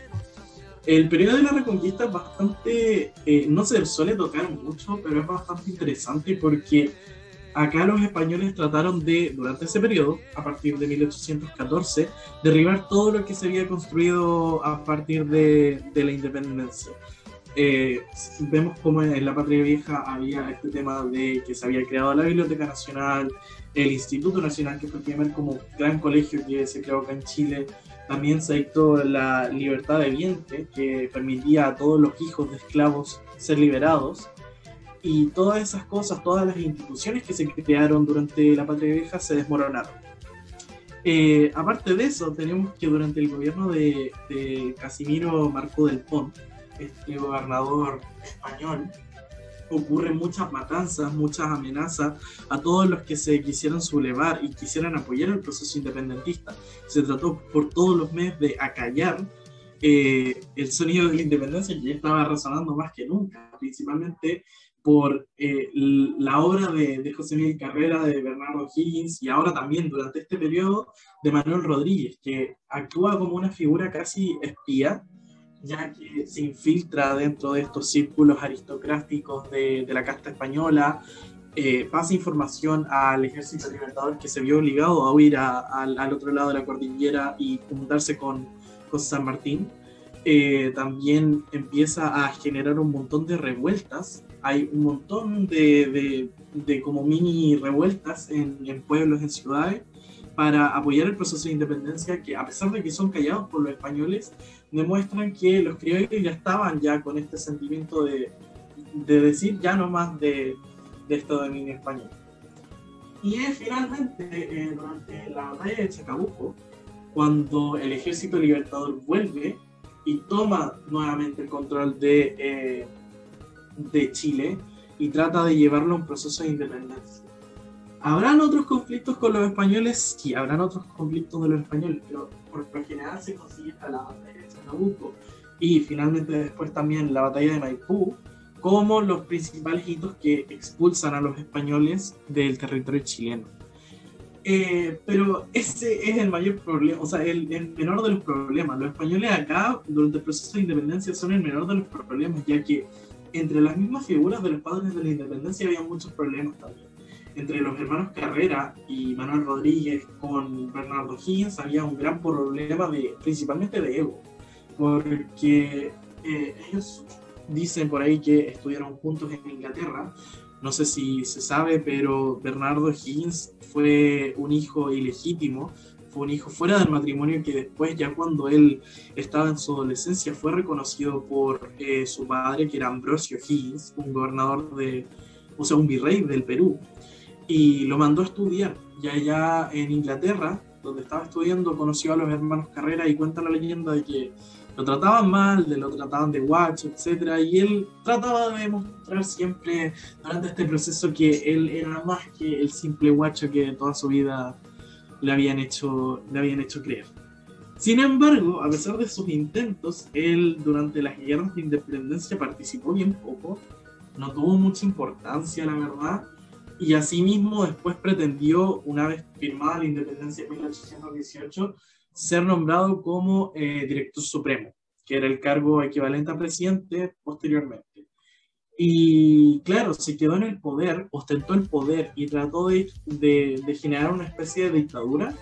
El periodo de la reconquista es bastante, eh, no se suele tocar mucho, pero es bastante interesante porque acá los españoles trataron de, durante ese periodo, a partir de 1814, derribar todo lo que se había construido a partir de, de la independencia. Eh, vemos como en la Patria Vieja había este tema de que se había creado la Biblioteca Nacional, el Instituto Nacional, que fue el primer como gran colegio que se creó acá en Chile. También se dictó la libertad de vientre, que permitía a todos los hijos de esclavos ser liberados y todas esas cosas, todas las instituciones que se crearon durante la Patria Vieja se desmoronaron. Eh, aparte de eso, tenemos que durante el gobierno de, de Casimiro Marco del Pont, este gobernador español, ocurren muchas matanzas, muchas amenazas a todos los que se quisieran sublevar y quisieran apoyar el proceso independentista. Se trató por todos los medios de acallar eh, el sonido de la independencia que ya estaba resonando más que nunca, principalmente por eh, la obra de, de, José Miguel Carrera, de Bernardo Higgins y ahora también durante este periodo de Manuel Rodríguez, que actúa como una figura casi espía, ya que se infiltra dentro de estos círculos aristocráticos de, de la casta española, eh, pasa información al ejército libertador que se vio obligado a huir a, a, al otro lado de la cordillera y juntarse con, con San Martín. Eh, también empieza a generar un montón de revueltas hay un montón de, de, de como mini revueltas en, en, pueblos, en ciudades, para apoyar el proceso de independencia que a pesar de que son callados por los españoles, demuestran que los criollos ya estaban ya con este sentimiento de, de decir ya no más de, de este dominio español. Y es finalmente eh, durante la batalla de Chacabuco, cuando el ejército libertador vuelve y toma nuevamente el control de... Eh, de Chile y trata de llevarlo a un proceso de independencia. ¿Habrán otros conflictos con los españoles? Sí, habrán otros conflictos de los españoles, pero por lo general se consigue hasta la batalla de Chacabuco y finalmente después también la batalla de Maipú como los principales hitos que expulsan a los españoles del territorio chileno. Eh, pero ese es el mayor problema, o sea, el, el, menor de los problemas. Los españoles acá, durante el proceso de independencia, son el menor de los problemas, ya que entre las mismas figuras de los padres de la independencia había muchos problemas también. Entre los hermanos Carrera y Manuel Rodríguez con Bernardo Higgins había un gran problema de, principalmente de ego, porque eh, ellos dicen por ahí que estudiaron juntos en Inglaterra. No sé si se sabe, pero Bernardo Higgins fue un hijo ilegítimo fue un hijo fuera del matrimonio que después, ya cuando él estaba en su adolescencia, fue reconocido por eh, su padre, que era Ambrosio Higgins, un gobernador de, o sea, un virrey del Perú, y lo mandó a estudiar. Y allá en Inglaterra, donde estaba estudiando, conoció a los hermanos Carrera y cuenta la leyenda de que lo trataban mal, de lo trataban de guacho, etc. Y él trataba de demostrar siempre durante este proceso que él era más que el simple guacho que toda su vida le habían hecho, le habían hecho creer. Sin embargo, a pesar de sus intentos, él durante las guerras de independencia participó bien poco, no tuvo mucha importancia, la verdad, y asimismo después pretendió, una vez firmada la independencia en 1818, ser nombrado como eh, director supremo, que era el cargo equivalente a presidente posteriormente. Y claro, se quedó en el poder, ostentó el poder y trató de, de, generar una especie de dictadura.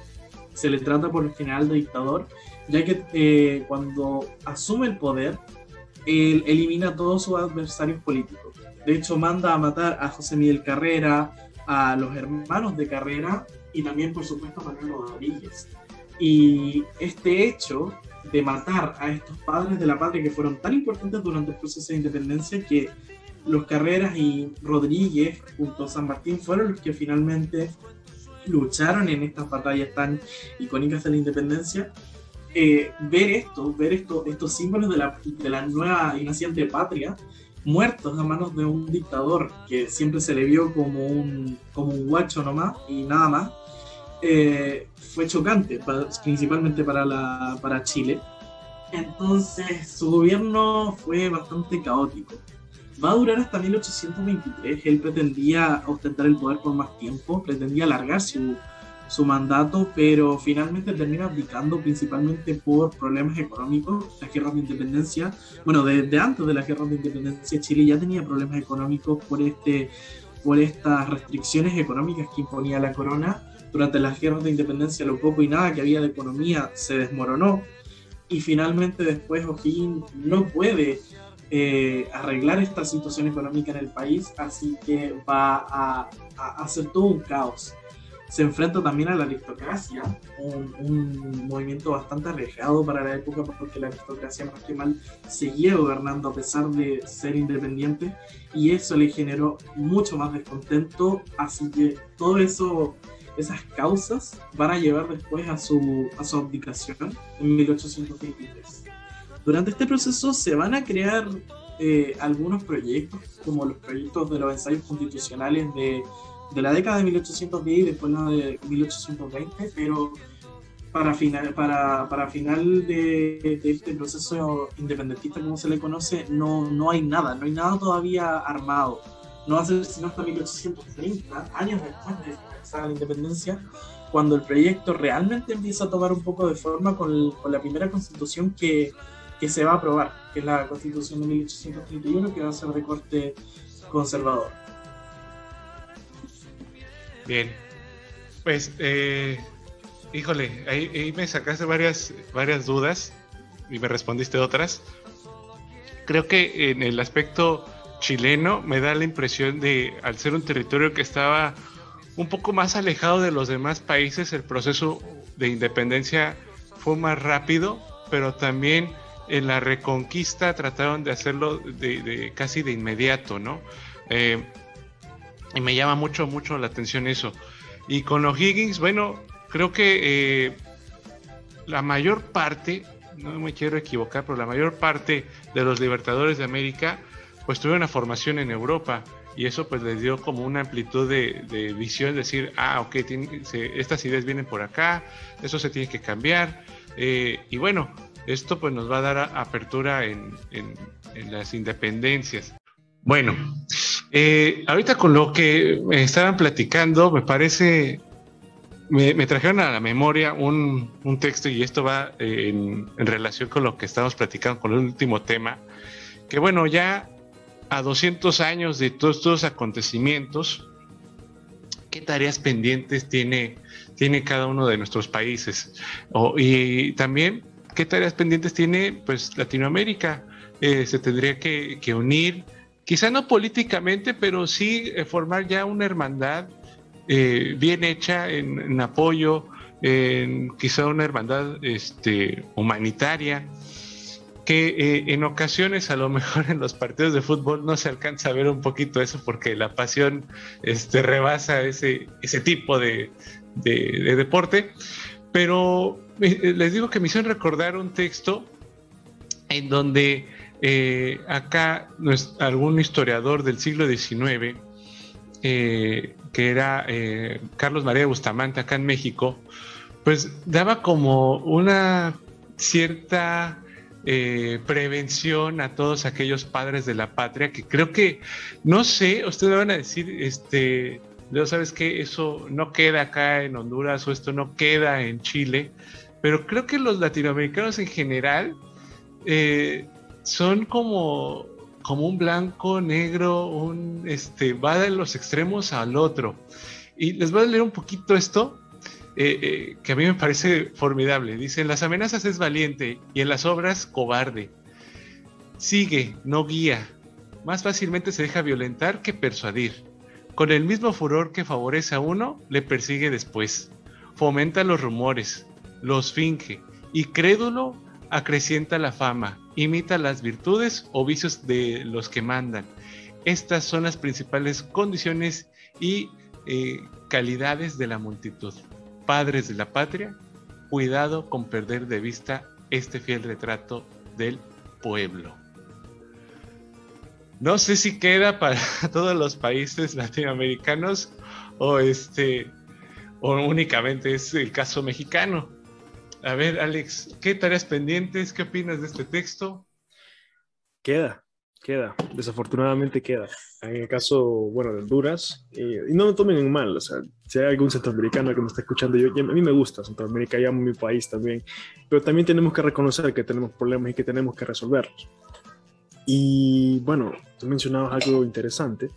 Se le trata por el general de dictador, ya que eh, cuando asume el poder, él elimina a todos sus adversarios políticos. De hecho, manda a matar a José Miguel Carrera, a los hermanos de Carrera y también, por supuesto, a Manuel Rodríguez. Y este hecho de matar a estos padres de la patria que fueron tan importantes durante el proceso de independencia que los Carreras y Rodríguez junto a San Martín fueron los que finalmente lucharon en estas batallas tan icónicas de la independencia. Eh, ver esto, ver esto, estos símbolos de la, nueva y naciente patria muertos a manos de un dictador que siempre se le vio como un, guacho nomás y nada más, eh, fue chocante, principalmente para Chile. Entonces su gobierno fue bastante caótico. Va a durar hasta 1823. Él pretendía ostentar el poder por más tiempo, pretendía alargar su, su mandato, pero finalmente termina abdicando principalmente por problemas económicos, las guerras de independencia. Bueno, desde antes de las guerras de independencia, Chile ya tenía problemas económicos por, este, por estas restricciones económicas que imponía la corona. Durante las guerras de independencia, lo poco y nada que había de economía se desmoronó. Y finalmente después O'Higgins no puede eh, arreglar esta situación económica en el país, así que va a, a hacer todo un caos se enfrenta también a la aristocracia, un, movimiento bastante arriesgado para la época porque la aristocracia más que mal seguía gobernando a pesar de ser independiente y eso le generó mucho más descontento, así que todo eso, esas causas van a llevar después a su, a su abdicación en 1823. Durante este proceso se van a crear eh, algunos proyectos, como los proyectos de los ensayos constitucionales de de la década de 1810 y después la de 1820, pero para final, para, para final de, este proceso independentista, como se le conoce, no, no hay nada, no hay nada todavía armado. No va a ser sino hasta 1830, años después de la independencia, cuando el proyecto realmente empieza a tomar un poco de forma con, con la primera constitución que, que, se va a aprobar, que es la constitución de 1831, que va a ser de corte conservador. Bien. Pues, eh, híjole, ahí, me sacaste varias, varias dudas y me respondiste otras. Creo que en el aspecto chileno me da la impresión de, al ser un territorio que estaba un poco más alejado de los demás países, el proceso de independencia fue más rápido, pero también en la reconquista trataron de hacerlo de, casi de inmediato, ¿no? Eh, y me llama mucho, mucho la atención eso. Y con los Higgins, bueno, creo que eh, la mayor parte, no me quiero equivocar, pero la mayor parte de los libertadores de América, pues tuvieron una formación en Europa. Y eso pues les dio como una amplitud de, visión, decir, ah, ok, estas ideas vienen por acá, eso se tiene que cambiar. Eh, y bueno, esto pues nos va a dar apertura en, en, en las independencias. Bueno, eh, ahorita con lo que me estaban platicando, me parece, me, trajeron a la memoria un, texto y esto va eh, en, relación con lo que estamos platicando con el último tema, que bueno, ya a 200 años de todos estos acontecimientos, ¿qué tareas pendientes tiene, tiene cada uno de nuestros países? y también, ¿qué tareas pendientes tiene pues Latinoamérica? Eh, se tendría que, unir quizá no políticamente, pero sí eh, formar ya una hermandad eh, bien hecha en, apoyo, en quizá una hermandad este, humanitaria, que en ocasiones a lo mejor (laughs) en los partidos de fútbol no se alcanza a ver un poquito eso porque la pasión este, rebasa ese, tipo de deporte, pero les digo que me hicieron recordar un texto en donde eh, acá algún historiador del siglo XIX, eh, que era eh, Carlos María Bustamante, acá en México, pues daba como una cierta prevención a todos aquellos padres de la patria que creo que, no sé, ustedes van a decir, este, ¿sabes que Eso no queda acá en Honduras o esto no queda en Chile, pero creo que los latinoamericanos en general eh, son como, como un blanco, negro, un, este, va de los extremos al otro. Y les voy a leer un poquito esto, eh, eh, que a mí me parece formidable. Dice, en las amenazas es valiente y en las obras cobarde. Sigue, no guía. Más fácilmente se deja violentar que persuadir. Con el mismo furor que favorece a uno, le persigue después. Fomenta los rumores, los finge, y crédulo acrecienta la fama, imita las virtudes o vicios de los que mandan. Estas son las principales condiciones y eh, calidades de la multitud. Padres de la patria, cuidado con perder de vista este fiel retrato del pueblo. No sé si queda para (laughs) todos los países latinoamericanos o este o únicamente es el caso mexicano. A ver, Alex, ¿qué tareas pendientes? ¿Qué opinas de este texto? Queda, queda, desafortunadamente queda. En el caso, bueno, de Honduras, eh, y no me tomen en mal, o sea, si hay algún centroamericano que me está escuchando, yo, a mí me gusta Centroamérica, amo mi país también, pero también tenemos que reconocer que tenemos problemas y que tenemos que resolverlos. Y bueno, tú mencionabas algo interesante,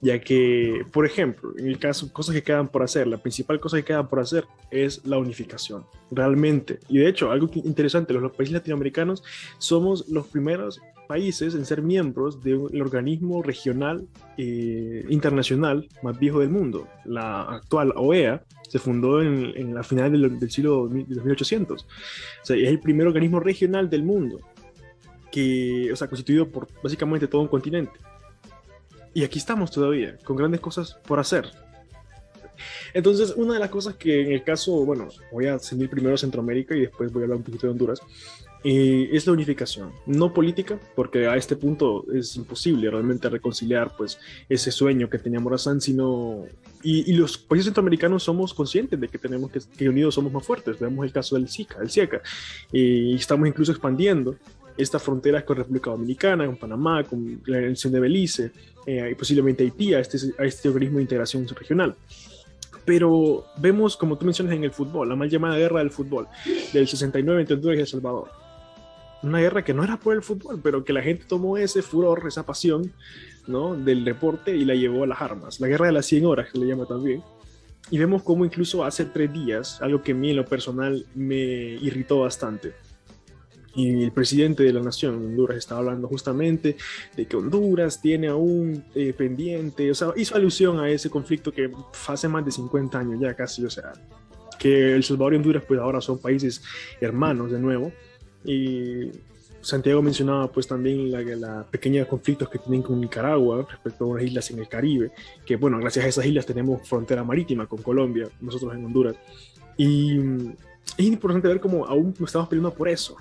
ya que, por ejemplo, en el caso, cosas que quedan por hacer, la principal cosa que queda por hacer es la unificación, realmente. Y de hecho, algo interesante, los, países latinoamericanos somos los primeros países en ser miembros del organismo regional eh, internacional más viejo del mundo. La actual OEA se fundó en, la final del, siglo de 1800. O sea, es el primer organismo regional del mundo que, o sea, constituido por básicamente todo un continente. Y aquí estamos todavía, con grandes cosas por hacer. Entonces, una de las cosas que en el caso, bueno, voy a seguir primero Centroamérica y después voy a hablar un poquito de Honduras, eh, es la unificación, no política, porque a este punto es imposible realmente reconciliar pues ese sueño que tenía Morazán, sino... Y, los países centroamericanos somos conscientes de que tenemos que, que unidos somos más fuertes. Veamos el caso del SICA, el CIECA, y estamos incluso expandiendo estas fronteras con República Dominicana, con Panamá, con la nación de Belice, eh, y posiblemente Haití, a este, a este organismo de integración regional. Pero vemos, como tú mencionas en el fútbol, la mal llamada guerra del fútbol, del 69 entre Honduras y El Salvador. Una guerra que no era por el fútbol, pero que la gente tomó ese furor, esa pasión ¿no? del deporte y la llevó a las armas. La guerra de las 100 horas, que le llama también. Y vemos cómo incluso hace tres días, algo que a mí en lo personal me irritó bastante, y el presidente de la nación, Honduras, estaba hablando justamente de que Honduras tiene aún eh, pendiente, o sea, hizo alusión a ese conflicto que hace más de 50 años ya casi, o sea, que El Salvador y Honduras pues ahora son países hermanos de nuevo. Y Santiago mencionaba pues también la, la pequeña conflictos que tienen con Nicaragua respecto a unas islas en el Caribe, que bueno, gracias a esas islas tenemos frontera marítima con Colombia, nosotros en Honduras. Y es importante ver cómo aún estamos peleando por eso,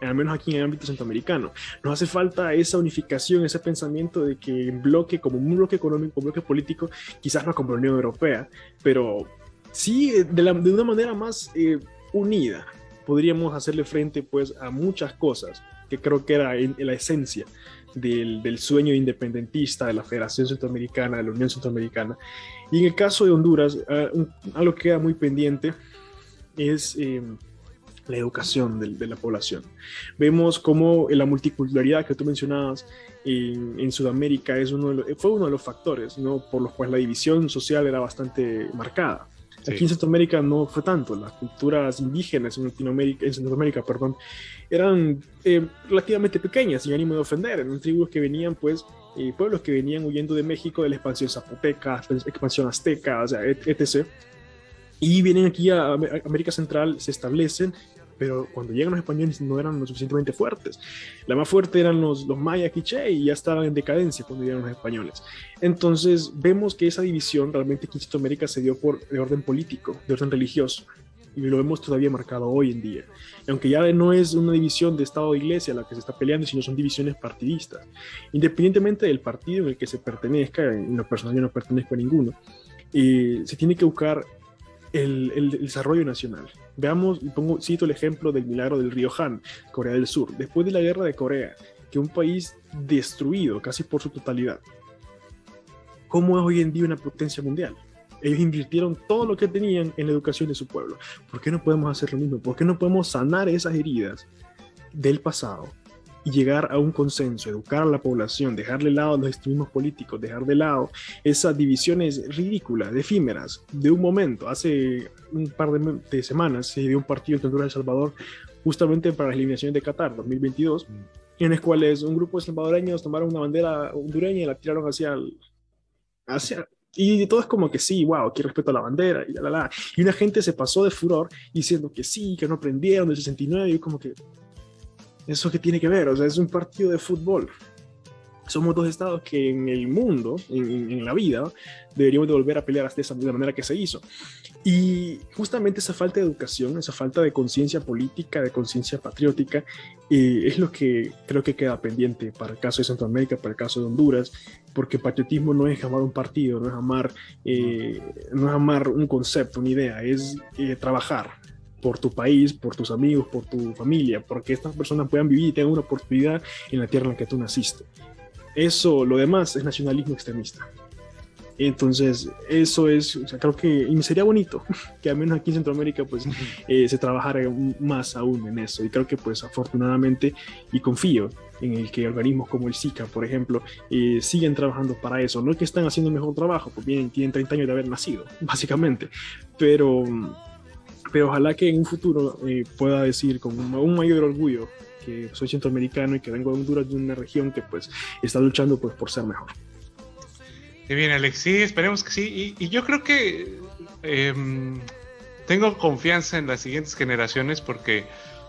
al menos aquí en el ámbito centroamericano. Nos hace falta esa unificación, ese pensamiento de que en bloque, como un bloque económico, un bloque político, quizás no como la Unión Europea, pero sí de, de una manera más eh, unida, podríamos hacerle frente pues a muchas cosas que creo que era la esencia del, sueño independentista de la Federación Centroamericana, de la Unión Centroamericana. Y en el caso de Honduras, uh, algo que queda muy pendiente es... Eh, la educación de, la población. Vemos cómo la multiculturalidad que tú mencionabas en, Sudamérica es uno fue uno de los factores ¿no? por los cuales la división social era bastante marcada. Aquí en Centroamérica no fue tanto. Las culturas indígenas en, Latinoamérica, en Centroamérica perdón, eran eh, relativamente pequeñas, sin ánimo de ofender. Eran tribus que venían, pues, eh, pueblos que venían huyendo de México de la expansión zapoteca, expansión azteca, o sea, etc. Y vienen aquí a América Central, se establecen pero cuando llegan los españoles no eran lo suficientemente fuertes. La más fuerte eran los, los mayas quiché y ya estaban en decadencia cuando llegaron los españoles. Entonces vemos que esa división realmente en América se dio por de orden político, de orden religioso. Y lo vemos todavía marcado hoy en día. aunque ya no es una división de Estado e Iglesia la que se está peleando, sino son divisiones partidistas. Independientemente del partido en el que se pertenezca, en lo personal yo no pertenezco a ninguno, eh, se tiene que buscar el, el, desarrollo nacional. Veamos, pongo, cito el ejemplo del milagro del río Han, Corea del Sur. Después de la guerra de Corea, que un país destruido casi por su totalidad, ¿cómo es hoy en día una potencia mundial? Ellos invirtieron todo lo que tenían en la educación de su pueblo. ¿Por qué no podemos hacer lo mismo? ¿Por qué no podemos sanar esas heridas del pasado y llegar a un consenso, educar a la población, dejar de lado los extremismos políticos, dejar de lado esas divisiones ridículas, efímeras, de un momento. Hace un par de, semanas se dio un partido en Honduras El Salvador justamente para las eliminaciones de Qatar 2022, en las cuales un grupo de salvadoreños tomaron una bandera hondureña y la tiraron hacia el, hacia, y todo es como que sí, wow, aquí respeto a la bandera y la, la, la. Y una gente se pasó de furor diciendo que sí, que no aprendieron del 69 y como que ¿Eso qué tiene que ver? O sea, es un partido de fútbol. Somos dos estados que en el mundo, en, la vida, deberíamos de volver a pelear hasta esa, de la manera que se hizo. Y justamente esa falta de educación, esa falta de conciencia política, de conciencia patriótica, eh, es lo que creo que queda pendiente para el caso de Centroamérica, para el caso de Honduras, porque patriotismo no es amar un partido, no es amar, eh, no es amar un concepto, una idea, es eh, trabajar, por tu país, por tus amigos, por tu familia, porque estas personas puedan vivir y tengan una oportunidad en la tierra en la que tú naciste. Eso, lo demás es nacionalismo extremista. Entonces, eso es, o sea, creo que, y me sería bonito (laughs) que al menos aquí en Centroamérica, pues, eh, se trabajara más aún en eso. Y creo que, pues, afortunadamente, y confío en el que organismos como el SICA, por ejemplo, eh, siguen trabajando para eso. No es que están haciendo un mejor trabajo, pues bien, tienen 30 años de haber nacido, (laughs) básicamente, pero pero ojalá que en un futuro eh, pueda decir con un, mayor orgullo que soy centroamericano y que vengo de Honduras, de una región que pues está luchando pues por ser mejor. Qué bien, Alex, sí, esperemos que sí. Y, yo creo que em, tengo confianza en las siguientes generaciones porque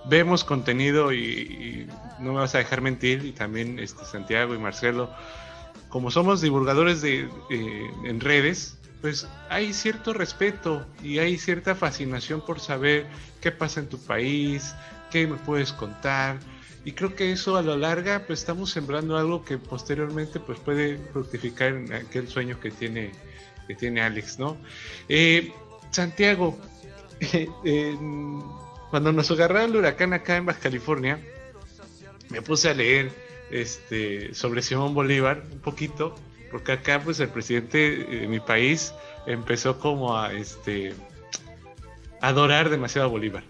vemos contenido y, no me vas a dejar mentir, y también este, Santiago y Marcelo, como somos divulgadores de, eh, en redes, pues hay cierto respeto y hay cierta fascinación por saber qué pasa en tu país, qué me puedes contar. Y creo que eso a lo larga, pues estamos sembrando algo que posteriormente pues puede fructificar en aquel sueño que tiene, que tiene Alex, ¿no? Eh, Santiago, (laughs) cuando nos agarraron el huracán acá en Baja California, me puse a leer este, sobre Simón Bolívar un poquito porque acá pues el presidente de mi país empezó como a este adorar demasiado a Bolívar.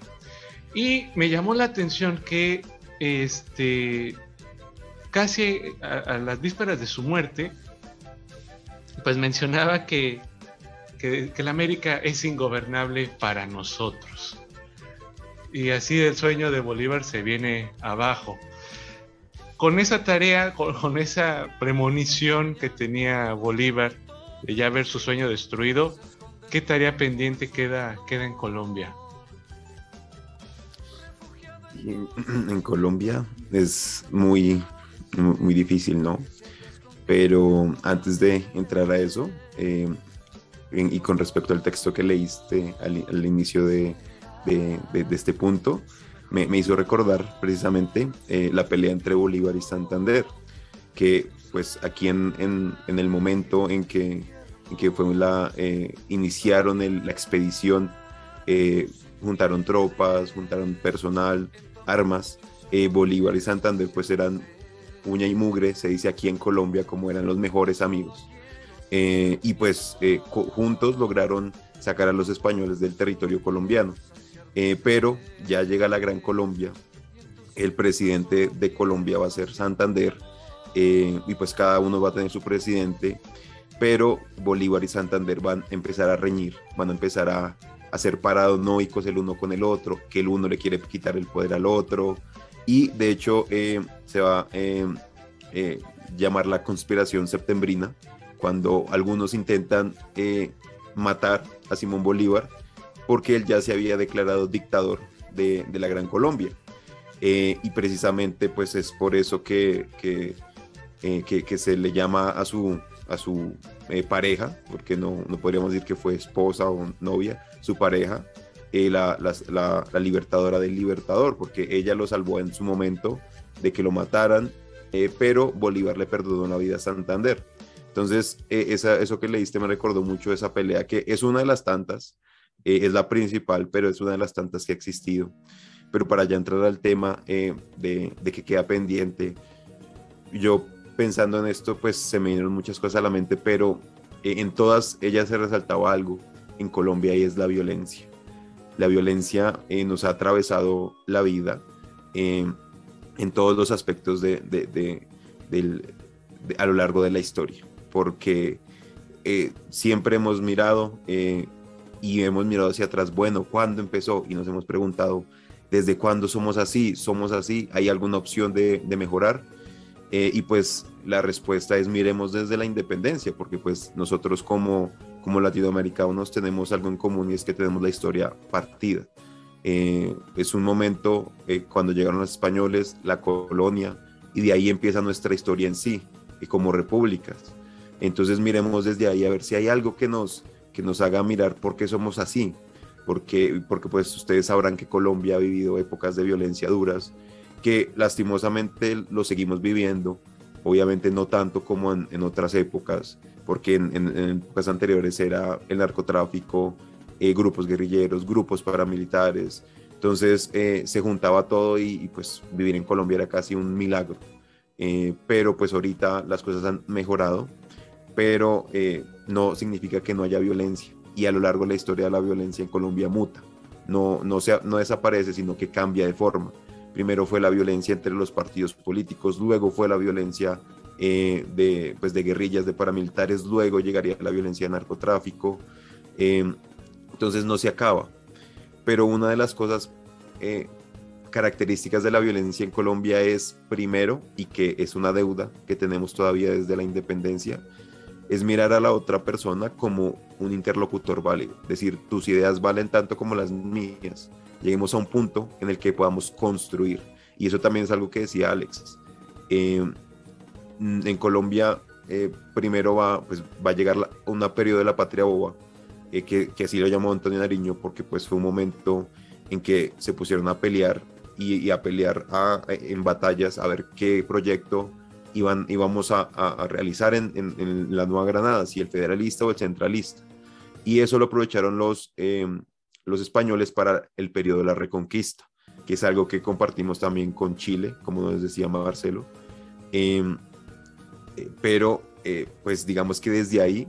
Y me llamó la atención que este casi a, las vísperas de su muerte, pues mencionaba que, que la América es ingobernable para nosotros. Y así el sueño de Bolívar se viene abajo con esa tarea, con, esa premonición que tenía Bolívar de ya ver su sueño destruido, ¿qué tarea pendiente queda, queda en Colombia? En, Colombia es muy, muy, difícil, ¿no? Pero antes de entrar a eso, eh, y con respecto al texto que leíste al, inicio de, de este punto, me, hizo recordar precisamente eh, la pelea entre Bolívar y Santander, que pues aquí en, en, el momento en que, que fue la, eh, iniciaron la expedición, eh, juntaron tropas, juntaron personal, armas, Bolívar y Santander pues eran uña y mugre, se dice aquí en Colombia como eran los mejores amigos. y pues juntos lograron sacar a los españoles del territorio colombiano. Eh, pero ya llega la Gran Colombia, el presidente de Colombia va a ser Santander, eh, y pues cada uno va a tener su presidente, pero Bolívar y Santander van a empezar a reñir, van a empezar a, a ser paranoicos el uno con el otro, que el uno le quiere quitar el poder al otro, y de hecho eh, se va a llamar la conspiración septembrina, cuando algunos intentan matar a Simón Bolívar, porque él ya se había declarado dictador de, la Gran Colombia. Eh, y precisamente pues es por eso que, que, eh, se le llama a su, a su eh, pareja, porque no, no, podríamos decir que fue esposa o novia, su pareja, la, la, la, libertadora del libertador, porque ella lo salvó en su momento de que lo mataran, pero Bolívar le perdonó la vida a Santander. Entonces, esa, eso que leíste me recordó mucho esa pelea, que es una de las tantas eh, es la principal, pero es una de las tantas que ha existido. Pero para ya entrar al tema eh, de, de, que queda pendiente, yo pensando en esto, pues se me vinieron muchas cosas a la mente, pero eh, en todas ellas se resaltaba algo en Colombia y es la violencia. La violencia eh, nos ha atravesado la vida en todos los aspectos de, a lo largo de la historia, porque siempre hemos mirado y hemos mirado hacia atrás, bueno, ¿cuándo empezó? Y nos hemos preguntado, ¿desde cuándo somos así? ¿Somos así? ¿Hay alguna opción de, mejorar? Eh, y pues la respuesta es miremos desde la independencia, porque pues nosotros como, como latinoamericanos tenemos algo en común y es que tenemos la historia partida. Eh, es un momento eh, cuando llegaron los españoles, la colonia, y de ahí empieza nuestra historia en sí, como repúblicas. Entonces miremos desde ahí a ver si hay algo que nos, que nos haga mirar por qué somos así, porque, porque pues ustedes sabrán que Colombia ha vivido épocas de violencia duras, que lastimosamente lo seguimos viviendo, obviamente no tanto como en, otras épocas, porque en, épocas anteriores era el narcotráfico, eh, grupos guerrilleros, grupos paramilitares, entonces eh, se juntaba todo y, pues vivir en Colombia era casi un milagro, eh, pero pues ahorita las cosas han mejorado pero eh, no significa que no haya violencia. Y a lo largo de la historia de la violencia en Colombia muta. No, no, no desaparece, sino que cambia de forma. Primero fue la violencia entre los partidos políticos, luego fue la violencia eh, de, pues de guerrillas, de paramilitares, luego llegaría la violencia de narcotráfico. Eh, entonces no se acaba. Pero una de las cosas características de la violencia en Colombia es, primero, y que es una deuda que tenemos todavía desde la independencia, es mirar a la otra persona como un interlocutor válido. Es decir, tus ideas valen tanto como las mías. Lleguemos a un punto en el que podamos construir. Y eso también es algo que decía Alexis. Eh, en Colombia, eh, primero va, pues, va a llegar una periodo de la patria boba, eh, que, así lo llamó Antonio Nariño, porque pues, fue un momento en que se pusieron a pelear y, a pelear en batallas a ver qué proyecto iban, íbamos a, a, realizar en, en, la Nueva Granada, si el federalista o el centralista. Y eso lo aprovecharon los, eh, los españoles para el periodo de la Reconquista, que es algo que compartimos también con Chile, como nos decía Marcelo. Em, eh, pero, eh, pues digamos que desde ahí,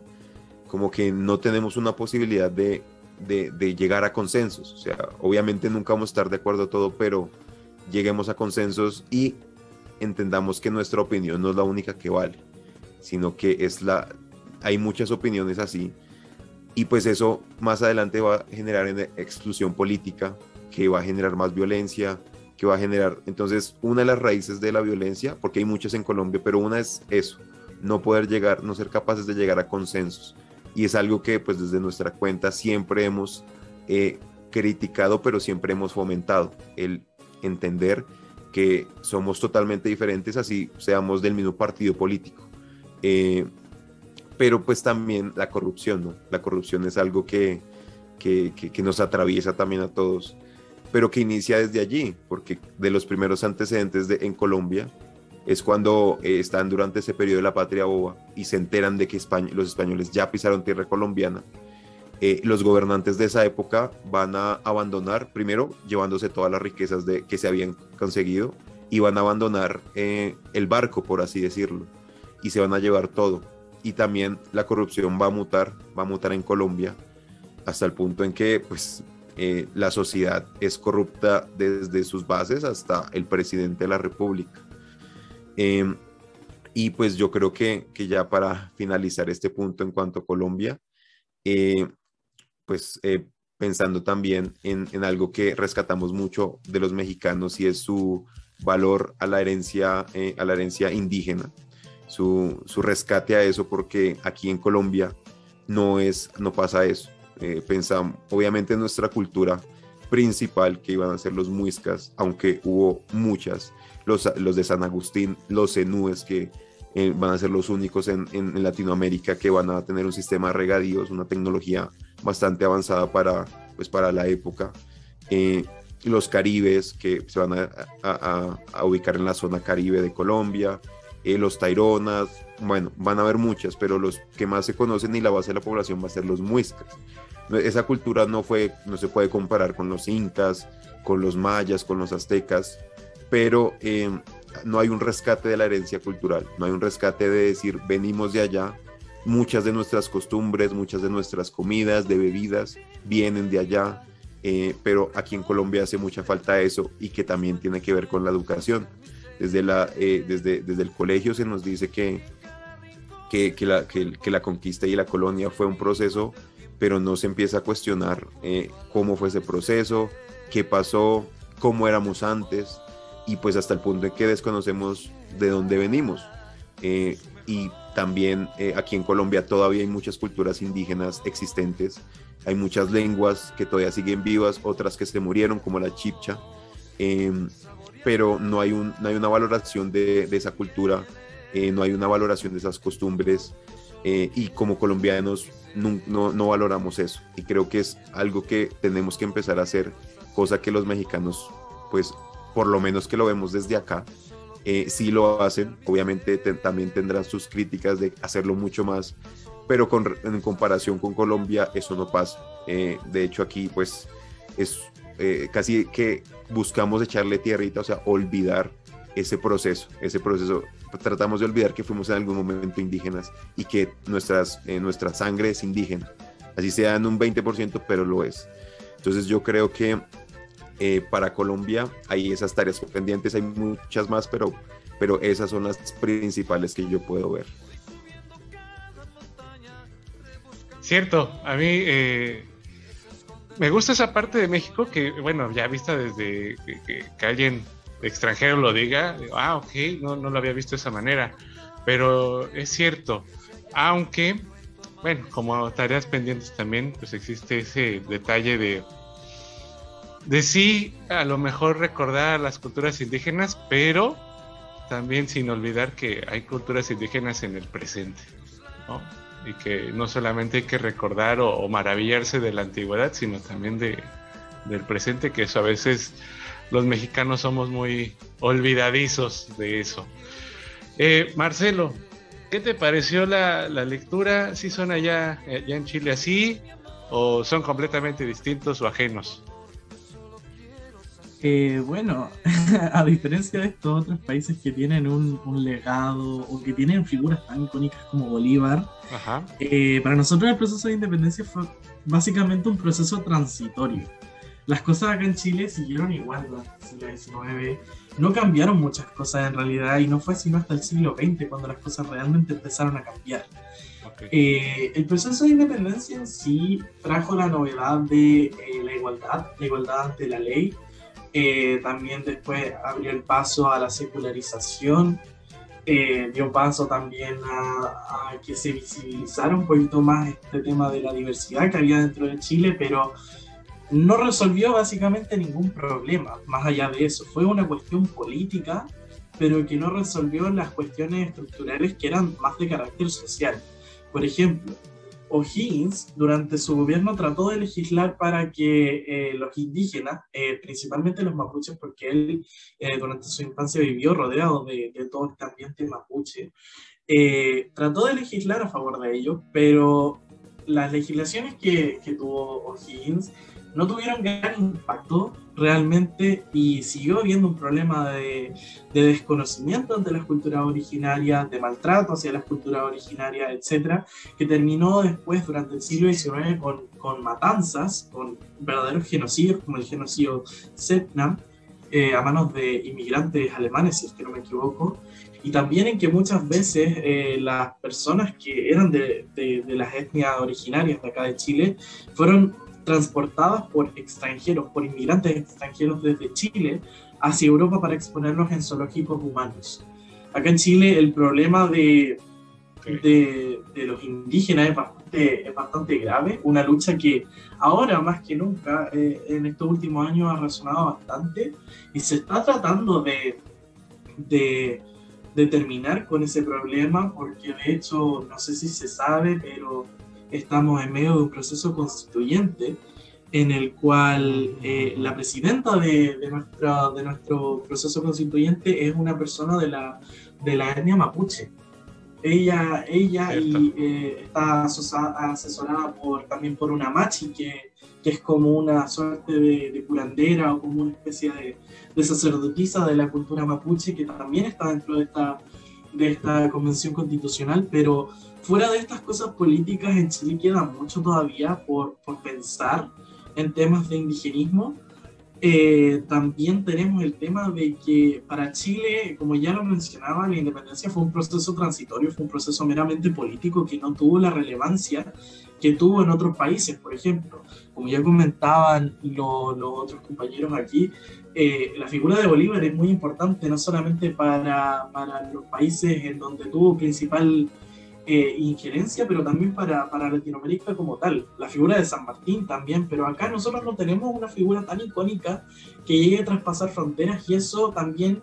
como que no tenemos una posibilidad de, de, de llegar a consensos. O sea, obviamente nunca vamos a estar de acuerdo a todo, pero lleguemos a consensos y entendamos que nuestra opinión no es la única que vale, sino que es la, hay muchas opiniones así, y pues eso más adelante va a generar exclusión política, que va a generar más violencia, que va a generar, entonces, una de las raíces de la violencia, porque hay muchas en Colombia, pero una es eso, no poder llegar, no ser capaces de llegar a consensos. Y es algo que pues desde nuestra cuenta siempre hemos eh, criticado, pero siempre hemos fomentado, el entender que somos totalmente diferentes, así seamos del mismo partido político. Eh, pero pues también la corrupción, ¿no? La corrupción es algo que, que, que, nos atraviesa también a todos, pero que inicia desde allí, porque de los primeros antecedentes de, en Colombia es cuando eh, están durante ese periodo de la patria boba y se enteran de que España, los españoles ya pisaron tierra colombiana eh, los gobernantes de esa época van a abandonar, primero llevándose todas las riquezas de, que se habían conseguido, y van a abandonar eh, el barco, por así decirlo, y se van a llevar todo. Y también la corrupción va a mutar, va a mutar en Colombia, hasta el punto en que pues, eh, la sociedad es corrupta desde sus bases hasta el presidente de la República. Em, y pues yo creo que, que, ya para finalizar este punto en cuanto a Colombia, pues eh, pensando también en, algo que rescatamos mucho de los mexicanos y es su valor a la herencia, eh, a la herencia indígena, su, rescate a eso, porque aquí en Colombia no, es, no pasa eso. Eh, pensamos, obviamente en nuestra cultura principal que iban a ser los muiscas, aunque hubo muchas, los, los de San Agustín, los cenúes que van a ser los únicos en, en, Latinoamérica que van a tener un sistema de regadíos, una tecnología bastante avanzada para, pues, para la época. Eh, los caribes que se van a, ubicar en la zona caribe de Colombia, eh, los taironas, bueno, van a haber muchas, pero los que más se conocen y la base de la población va a ser los muiscas. Esa cultura no, fue, no se puede comparar con los incas, con los mayas, con los aztecas, pero eh, no hay un rescate de la herencia cultural, no hay un rescate de decir venimos de allá muchas de nuestras costumbres, muchas de nuestras comidas, de bebidas, vienen de allá, eh, pero aquí en Colombia hace mucha falta eso y que también tiene que ver con la educación. Desde, la, eh, desde, desde el colegio se nos dice que, que, que, la, que, que, la, conquista y la colonia fue un proceso, pero no se empieza a cuestionar eh, cómo fue ese proceso, qué pasó, cómo éramos antes, y pues hasta el punto en que desconocemos de dónde venimos. Eh, y también eh, aquí en Colombia todavía hay muchas culturas indígenas existentes, hay muchas lenguas que todavía siguen vivas, otras que se murieron como la chipcha, em, pero no hay, un, no hay una valoración de, esa cultura, eh, no hay una valoración de esas costumbres y como colombianos no, no, no valoramos eso. Y creo que es algo que tenemos que empezar a hacer, cosa que los mexicanos pues por lo menos que lo vemos desde acá, eh, sí lo hacen. Obviamente también tendrán sus críticas de hacerlo mucho más, pero en comparación con Colombia eso no pasa. Eh, de hecho aquí pues es eh, casi que buscamos echarle tierrita, o sea, olvidar ese proceso, ese proceso. Tratamos de olvidar que fuimos en algún momento indígenas y que nuestras, eh, nuestra sangre es indígena. Así sea en un 20%, pero lo es. Entonces yo creo que eh, para Colombia hay esas tareas pendientes, hay muchas más, pero, pero esas son las principales que yo puedo ver. Cierto, a mí eh, me gusta esa parte de México que, bueno, ya vista desde que, alguien extranjero lo diga, ah, ok, no, no lo había visto de esa manera, pero es cierto, aunque, bueno, como tareas pendientes también, pues existe ese detalle de de sí, a lo mejor recordar las culturas indígenas, pero también sin olvidar que hay culturas indígenas en el presente, ¿no? Y que no solamente hay que recordar o, maravillarse de la antigüedad, sino también de, del presente, que eso a veces los mexicanos somos muy olvidadizos de eso. Eh, Marcelo, ¿qué te pareció la, la lectura? ¿Sí son allá, allá en Chile así o son completamente distintos o ajenos? Eh, bueno, (laughs) a diferencia de estos otros países que tienen un, un legado o que tienen figuras tan icónicas como Bolívar, eh, para nosotros el proceso de independencia fue básicamente un proceso transitorio. Las cosas acá en Chile siguieron igual durante el siglo XIX, no cambiaron muchas cosas en realidad y no fue sino hasta el siglo XX cuando las cosas realmente empezaron a cambiar. Eh, el proceso de independencia en sí trajo la novedad de la igualdad, la igualdad ante la ley, eh, también después abrió el paso a la secularización, eh, dio paso también a, que se visibilizara un poquito más este tema de la diversidad que había dentro de Chile, pero no resolvió básicamente ningún problema, más allá de eso. Fue una cuestión política, pero que no resolvió las cuestiones estructurales que eran más de carácter social. Por ejemplo, O'Higgins, durante su gobierno, trató de legislar para que eh, los indígenas, eh, principalmente los mapuches, porque él eh, durante su infancia vivió rodeado de, todo este ambiente mapuche, trató de legislar a favor de ellos, pero las legislaciones que, que tuvo O'Higgins no tuvieron gran impacto realmente y siguió habiendo un problema de, de, desconocimiento ante las culturas originarias, de maltrato hacia las culturas originarias, etcétera, que terminó después durante el siglo XIX con, matanzas, con verdaderos genocidios como el genocidio Setnam, eh, a manos de inmigrantes alemanes, si es que no me equivoco, y también en que muchas veces eh, las personas que eran de, de, de, las etnias originarias de acá de Chile fueron transportadas por extranjeros, por inmigrantes extranjeros desde Chile hacia Europa para exponerlos en zoológicos humanos. Acá en Chile el problema de, de, de los indígenas es bastante, es bastante, grave, una lucha que ahora más que nunca eh, en estos últimos años ha resonado bastante y se está tratando de, de, de terminar con ese problema porque de hecho no sé si se sabe, pero estamos en medio de un proceso constituyente en el cual eh, la presidenta de, de, nuestra, de nuestro proceso constituyente es una persona de la, de la etnia mapuche. Ella, ella y, eh, está asesorada por, también por una machi, que, que es como una suerte de, de, curandera o como una especie de, de sacerdotisa de la cultura mapuche, que también está dentro de esta, de esta convención constitucional, pero fuera de estas cosas políticas, en Chile queda mucho todavía por, por pensar en temas de indigenismo. Eh, también tenemos el tema de que para Chile, como ya lo mencionaba, la independencia fue un proceso transitorio, fue un proceso meramente político que no tuvo la relevancia que tuvo en otros países, por ejemplo. Como ya comentaban los otros compañeros aquí, eh, la figura de Bolívar es muy importante, no solamente para, para los países en donde tuvo principal eh, injerencia, pero también para, para, Latinoamérica como tal. La figura de San Martín también, pero acá nosotros no tenemos una figura tan icónica que llegue a traspasar fronteras y eso también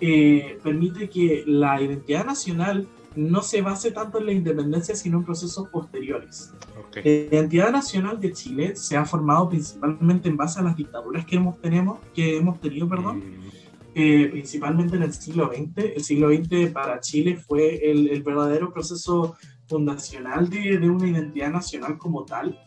eh, permite que la identidad nacional no se base tanto en la independencia, sino en procesos posteriores. La identidad nacional de Chile se ha formado principalmente en base a las dictaduras que hemos, tenemos, que hemos tenido, perdón, mm. Eh, principalmente en el siglo XX. El siglo XX para Chile fue el, el verdadero proceso fundacional de, de, una identidad nacional como tal.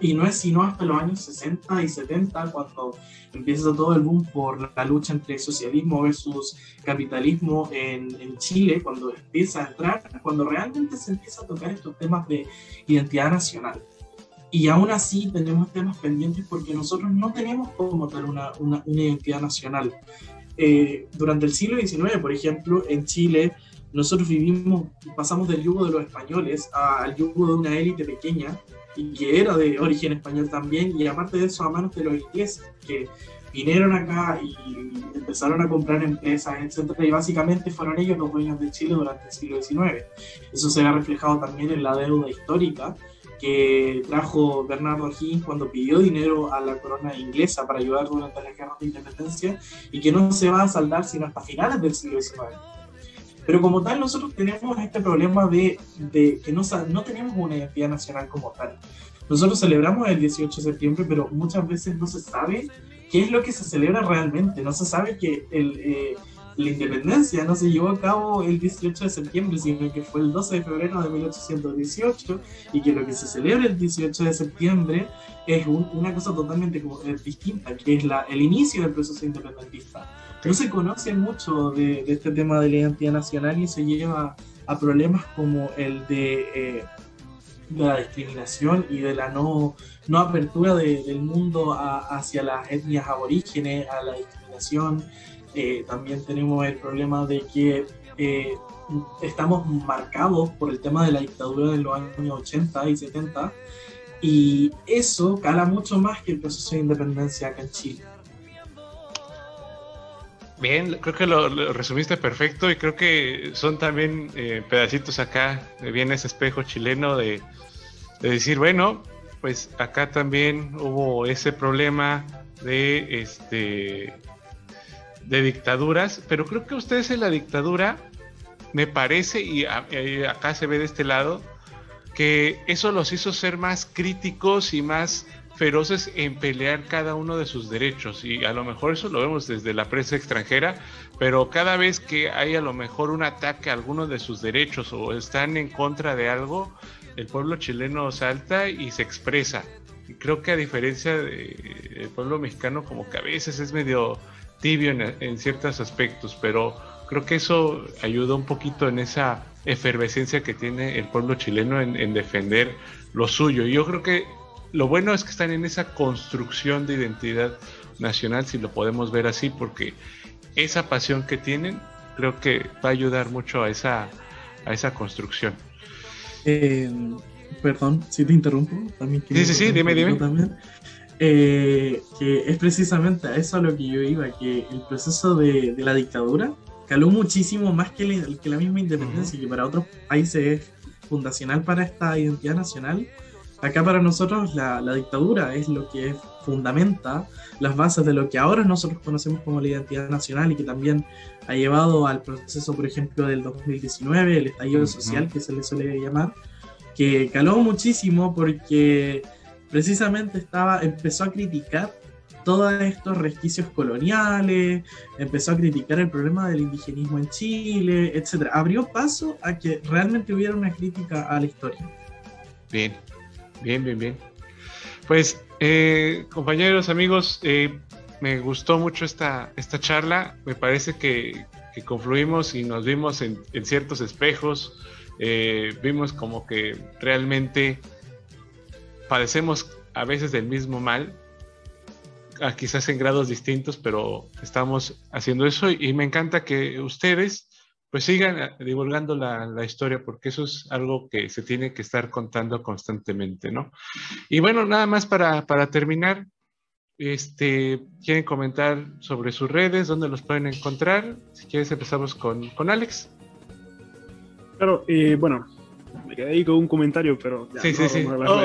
Y no es sino hasta los años 60 y 70 cuando empieza todo el boom por la lucha entre socialismo versus capitalismo en, en, Chile, cuando empieza a entrar, cuando realmente se empieza a tocar estos temas de identidad nacional. Y aún así tenemos temas pendientes porque nosotros no tenemos como tal una, una, una identidad nacional. Eh, durante el siglo XIX, por ejemplo, en Chile, nosotros vivimos, pasamos del yugo de los españoles al yugo de una élite pequeña y que era de origen español también, y aparte de eso a manos de los ingleses, que vinieron acá y empezaron a comprar empresas, etcétera, y básicamente fueron ellos los dueños de Chile durante el siglo XIX. Eso se ha reflejado también en la deuda histórica que trajo Bernardo Higgins cuando pidió dinero a la corona inglesa para ayudar durante la guerra de independencia y que no se va a saldar sino hasta finales del siglo XIX. Pero como tal, nosotros tenemos este problema de, de que no, no tenemos una identidad nacional como tal. Nosotros celebramos el 18 de septiembre, pero muchas veces no se sabe qué es lo que se celebra realmente. No se sabe que el, eh, la independencia no se llevó a cabo el 18 de septiembre, sino que fue el 12 de febrero de 1818 y que lo que se celebra el 18 de septiembre es una cosa totalmente eh, distinta, que es la, el inicio del proceso independentista no se conoce mucho de, este tema de la identidad nacional y se lleva a problemas como el de, eh, la discriminación y de la no, no apertura del mundo hacia las etnias aborígenes, a la discriminación. Eh, también tenemos el problema de que eh, estamos marcados por el tema de la dictadura de los años 80 y 70 y eso cala mucho más que el proceso de independencia acá en Chile. Bien, creo que lo, resumiste perfecto y creo que son también eh, pedacitos acá, viene ese espejo chileno de, decir, bueno, pues acá también hubo ese problema de este de dictaduras, pero creo que ustedes en la dictadura me parece y acá se ve de este lado que eso los hizo ser más críticos y más feroces en pelear cada uno de sus derechos y a lo mejor eso lo vemos desde la prensa extranjera, pero cada vez que hay a lo mejor un ataque a alguno de sus derechos o están en contra de algo, el pueblo chileno salta y se expresa. Y creo que a diferencia del pueblo mexicano como que a veces es medio tibio en, ciertos aspectos, pero creo que eso ayuda un poquito en esa efervescencia que tiene el pueblo chileno en, en defender lo suyo. Y yo creo que lo bueno es que están en esa construcción de identidad nacional, si lo podemos ver así, porque esa pasión que tienen creo que va a ayudar mucho a esa, a esa construcción. Eh, perdón, si te interrumpo, también Sí, sí, sí, dime, dime. También. Eh, que es precisamente a eso a lo que yo iba, que el proceso de, la dictadura caló muchísimo más que, la misma independencia, que para otros países es fundacional para esta identidad nacional. Acá para nosotros la, dictadura es lo que fundamenta las bases de lo que ahora nosotros conocemos como la identidad nacional y que también ha llevado al proceso, por ejemplo, del 2019, el estallido social que se le suele llamar, que caló muchísimo porque precisamente estaba, empezó a criticar todos estos resquicios coloniales, empezó a criticar el problema del indigenismo en Chile, etc. Abrió paso a que realmente hubiera una crítica a la historia. Bien, Bien, bien, bien. Pues, eh, compañeros, amigos, eh, me gustó mucho esta, esta charla. Me parece que, confluimos y nos vimos en, ciertos espejos eh, vimos como que realmente padecemos a veces del mismo mal, quizás en grados distintos, pero estamos haciendo eso y me encanta que ustedes pues sigan divulgando la, la, historia porque eso es algo que se tiene que estar contando constantemente, ¿no? Y bueno, nada más para, para terminar, este, ¿quieren comentar sobre sus redes? ¿Dónde los pueden encontrar? Si quieres empezamos con, con Alex. Claro, eh, bueno, me quedé ahí con un comentario, pero... sí, sí, sí, oh,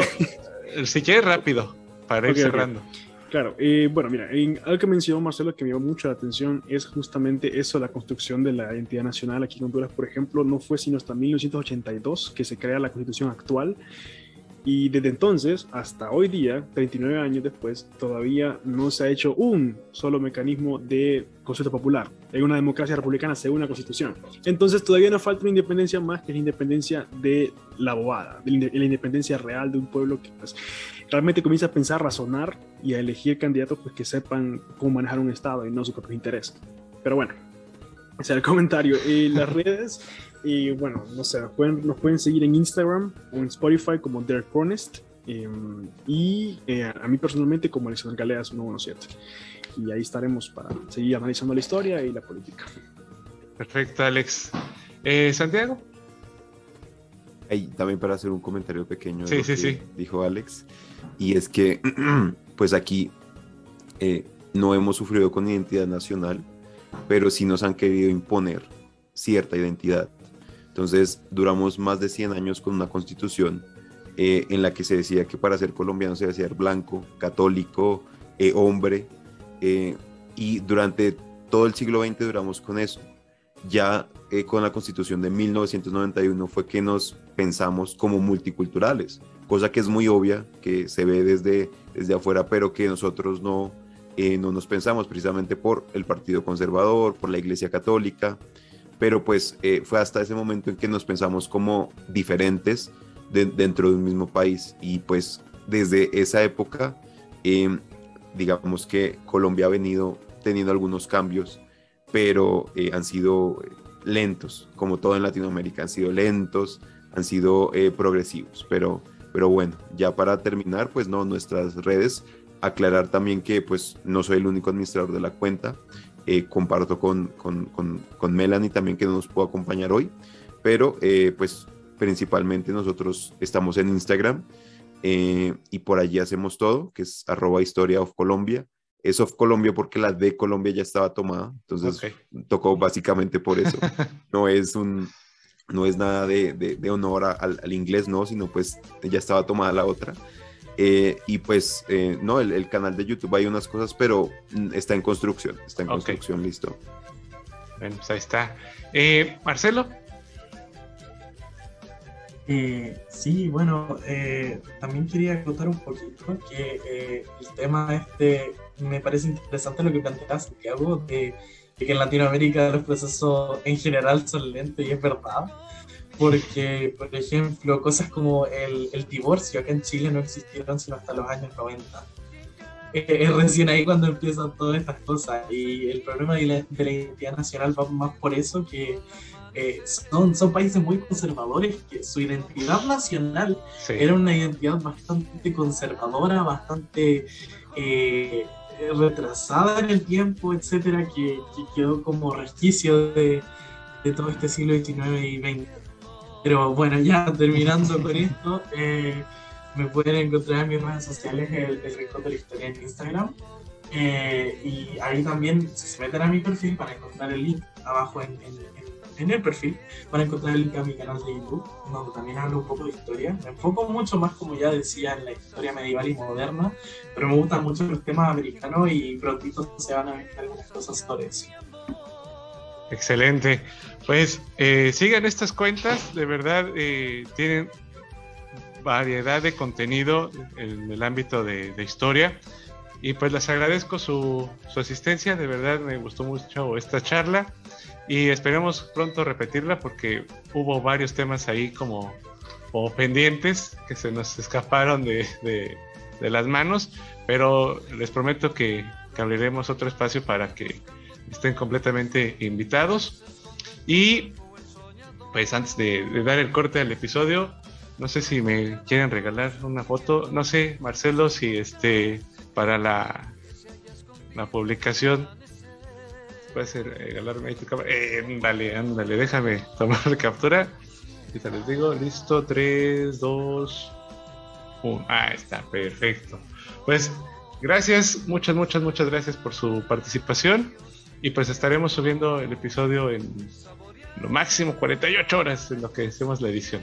si quieres rápido, para ir cerrando. Claro, eh, bueno, mira, en, algo que mencionó Marcelo que me llamó mucho la atención es justamente eso, la construcción de la identidad nacional aquí en Honduras, por ejemplo, no fue sino hasta 1982 que se crea la constitución actual y desde entonces hasta hoy día, 39 años después, todavía no se ha hecho un solo mecanismo de consulta popular en una democracia republicana según la Constitución. Entonces todavía nos falta una independencia más que la independencia de la bobada, de la independencia real de un pueblo que pues, realmente comienza a pensar, razonar y a elegir candidatos pues, que sepan cómo manejar un Estado y no su propio interés. Pero bueno, ese es el comentario. Y las redes, y bueno, no sé, nos pueden, nos pueden seguir en Instagram o en Spotify como Derek Honest. Em, y eh, a mí personalmente como Alexander Galeas 117. Y ahí estaremos para seguir analizando la historia y la política. Perfecto, Alex. Eh, Santiago. Ahí, también para hacer un comentario pequeño. Sí, sí, sí. Dijo Alex. Y es que, (clears throat) pues aquí eh, no hemos sufrido con identidad nacional, pero sí nos han querido imponer cierta identidad. Entonces, duramos más de 100 años con una constitución eh, en la que se decía que para ser colombiano se debía ser blanco, católico, eh, hombre, eh, y durante todo el siglo XX duramos con eso. Ya con la constitución de 1991 fue que nos pensamos como multiculturales, cosa que es muy obvia, que se ve desde, desde afuera, pero que nosotros no, no nos pensamos precisamente por el Partido Conservador, por la Iglesia Católica, pero pues eh, fue hasta ese momento en que nos pensamos como diferentes dentro de un mismo país. Y pues desde esa época em, digamos que Colombia ha venido teniendo algunos cambios pero eh, han sido lentos como todo en Latinoamérica han sido lentos han sido eh, progresivos. Pero pero bueno ya para terminar pues no nuestras redes aclarar también que pues no soy el único administrador de la cuenta eh, comparto con, con, con, Melanie también que no nos puede acompañar hoy, pero eh, pues principalmente nosotros estamos en Instagram eh, y por allí hacemos todo, que es arroba historia of Colombia. Es of Colombia porque la de Colombia ya estaba tomada, entonces tocó básicamente por eso. (laughs) No es un, no es nada de, de, honor al, al, inglés, no, sino pues ya estaba tomada la otra. Eh, y pues, eh, no, el, canal de YouTube hay unas cosas, pero mm, está en construcción, está en construcción, listo. Bueno, pues ahí está. Eh, Marcelo. sí, bueno, también quería contar un poquito que el tema este me parece interesante lo que plantea Santiago, de, de que en Latinoamérica los procesos en general son lentos y es verdad porque, por ejemplo, cosas como el, el, divorcio acá en Chile no existieron sino hasta los años 90. Eh, es recién ahí cuando empiezan todas estas cosas y el problema de la, de la identidad nacional va más por eso que eh, son, son países muy conservadores, que su identidad nacional era una identidad bastante conservadora, bastante eh, retrasada en el tiempo, etcétera, que, que quedó como resquicio de, de todo este siglo XIX y XX. Pero bueno, ya terminando con esto, eh, me pueden encontrar en mis redes sociales, el, el Rincón de la Historia en Instagram. Eh, y ahí también, si se meten a mi perfil, para encontrar el link abajo en, el perfil, van a encontrar el link a mi canal de YouTube, donde también hablo un poco de historia. Me enfoco mucho más, como ya decía, en la historia medieval y moderna, pero me gustan mucho los temas americanos y prontito se van a ver algunas cosas sobre eso. Excelente. Pues eh, sigan estas cuentas, de verdad eh, tienen variedad de contenido en el ámbito de, historia. Y pues les agradezco su, asistencia, de verdad me gustó mucho esta charla y esperemos pronto repetirla porque hubo varios temas ahí como, pendientes que se nos escaparon de, las manos, pero les prometo que, que abriremos otro espacio para que estén completamente invitados. Y pues antes de, dar el corte al episodio, no sé si me quieren regalar una foto. No sé, Marcelo, si este para la, la publicación puede ser regalarme ahí tu cámara. Eh, ándale, ándale, déjame tomar (laughs) captura. Ahorita les digo, listo, 3, 2, 1. Ah, está, perfecto. Pues gracias, muchas, muchas, muchas gracias por su participación. Y pues estaremos subiendo el episodio en lo máximo 48 horas en lo que hacemos la edición.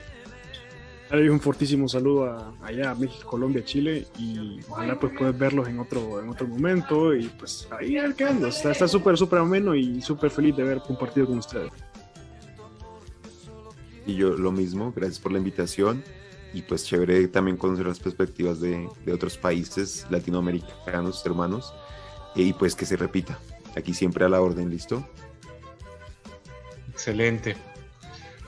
un fortísimo saludo a, allá a México, Colombia, Chile y ojalá pues puedas verlos en otro, en otro momento y pues ahí quedando. Está súper, súper ameno y súper feliz de haber compartido con ustedes. Y yo lo mismo, gracias por la invitación y pues chévere también conocer las perspectivas de, de otros países latinoamericanos, hermanos, y pues que se repita. Aquí siempre a la orden, ¿listo? Excelente.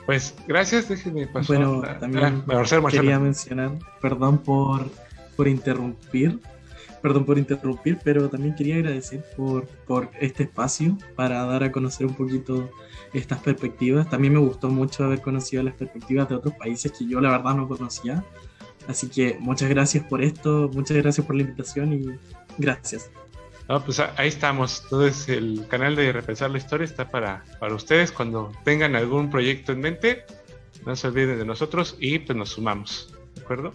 Pues gracias, déjenme pasar. Bueno, también quería mencionar, perdón por, por interrumpir, perdón por interrumpir, pero también quería agradecer por, por este espacio para dar a conocer un poquito estas perspectivas. También me gustó mucho haber conocido las perspectivas de otros países que yo la verdad no conocía. Así que muchas gracias por esto, muchas gracias por la invitación y gracias. No, pues ahí estamos. Entonces el canal de Repensar la Historia está para, para ustedes cuando tengan algún proyecto en mente. No se olviden de nosotros y pues nos sumamos. ¿De acuerdo?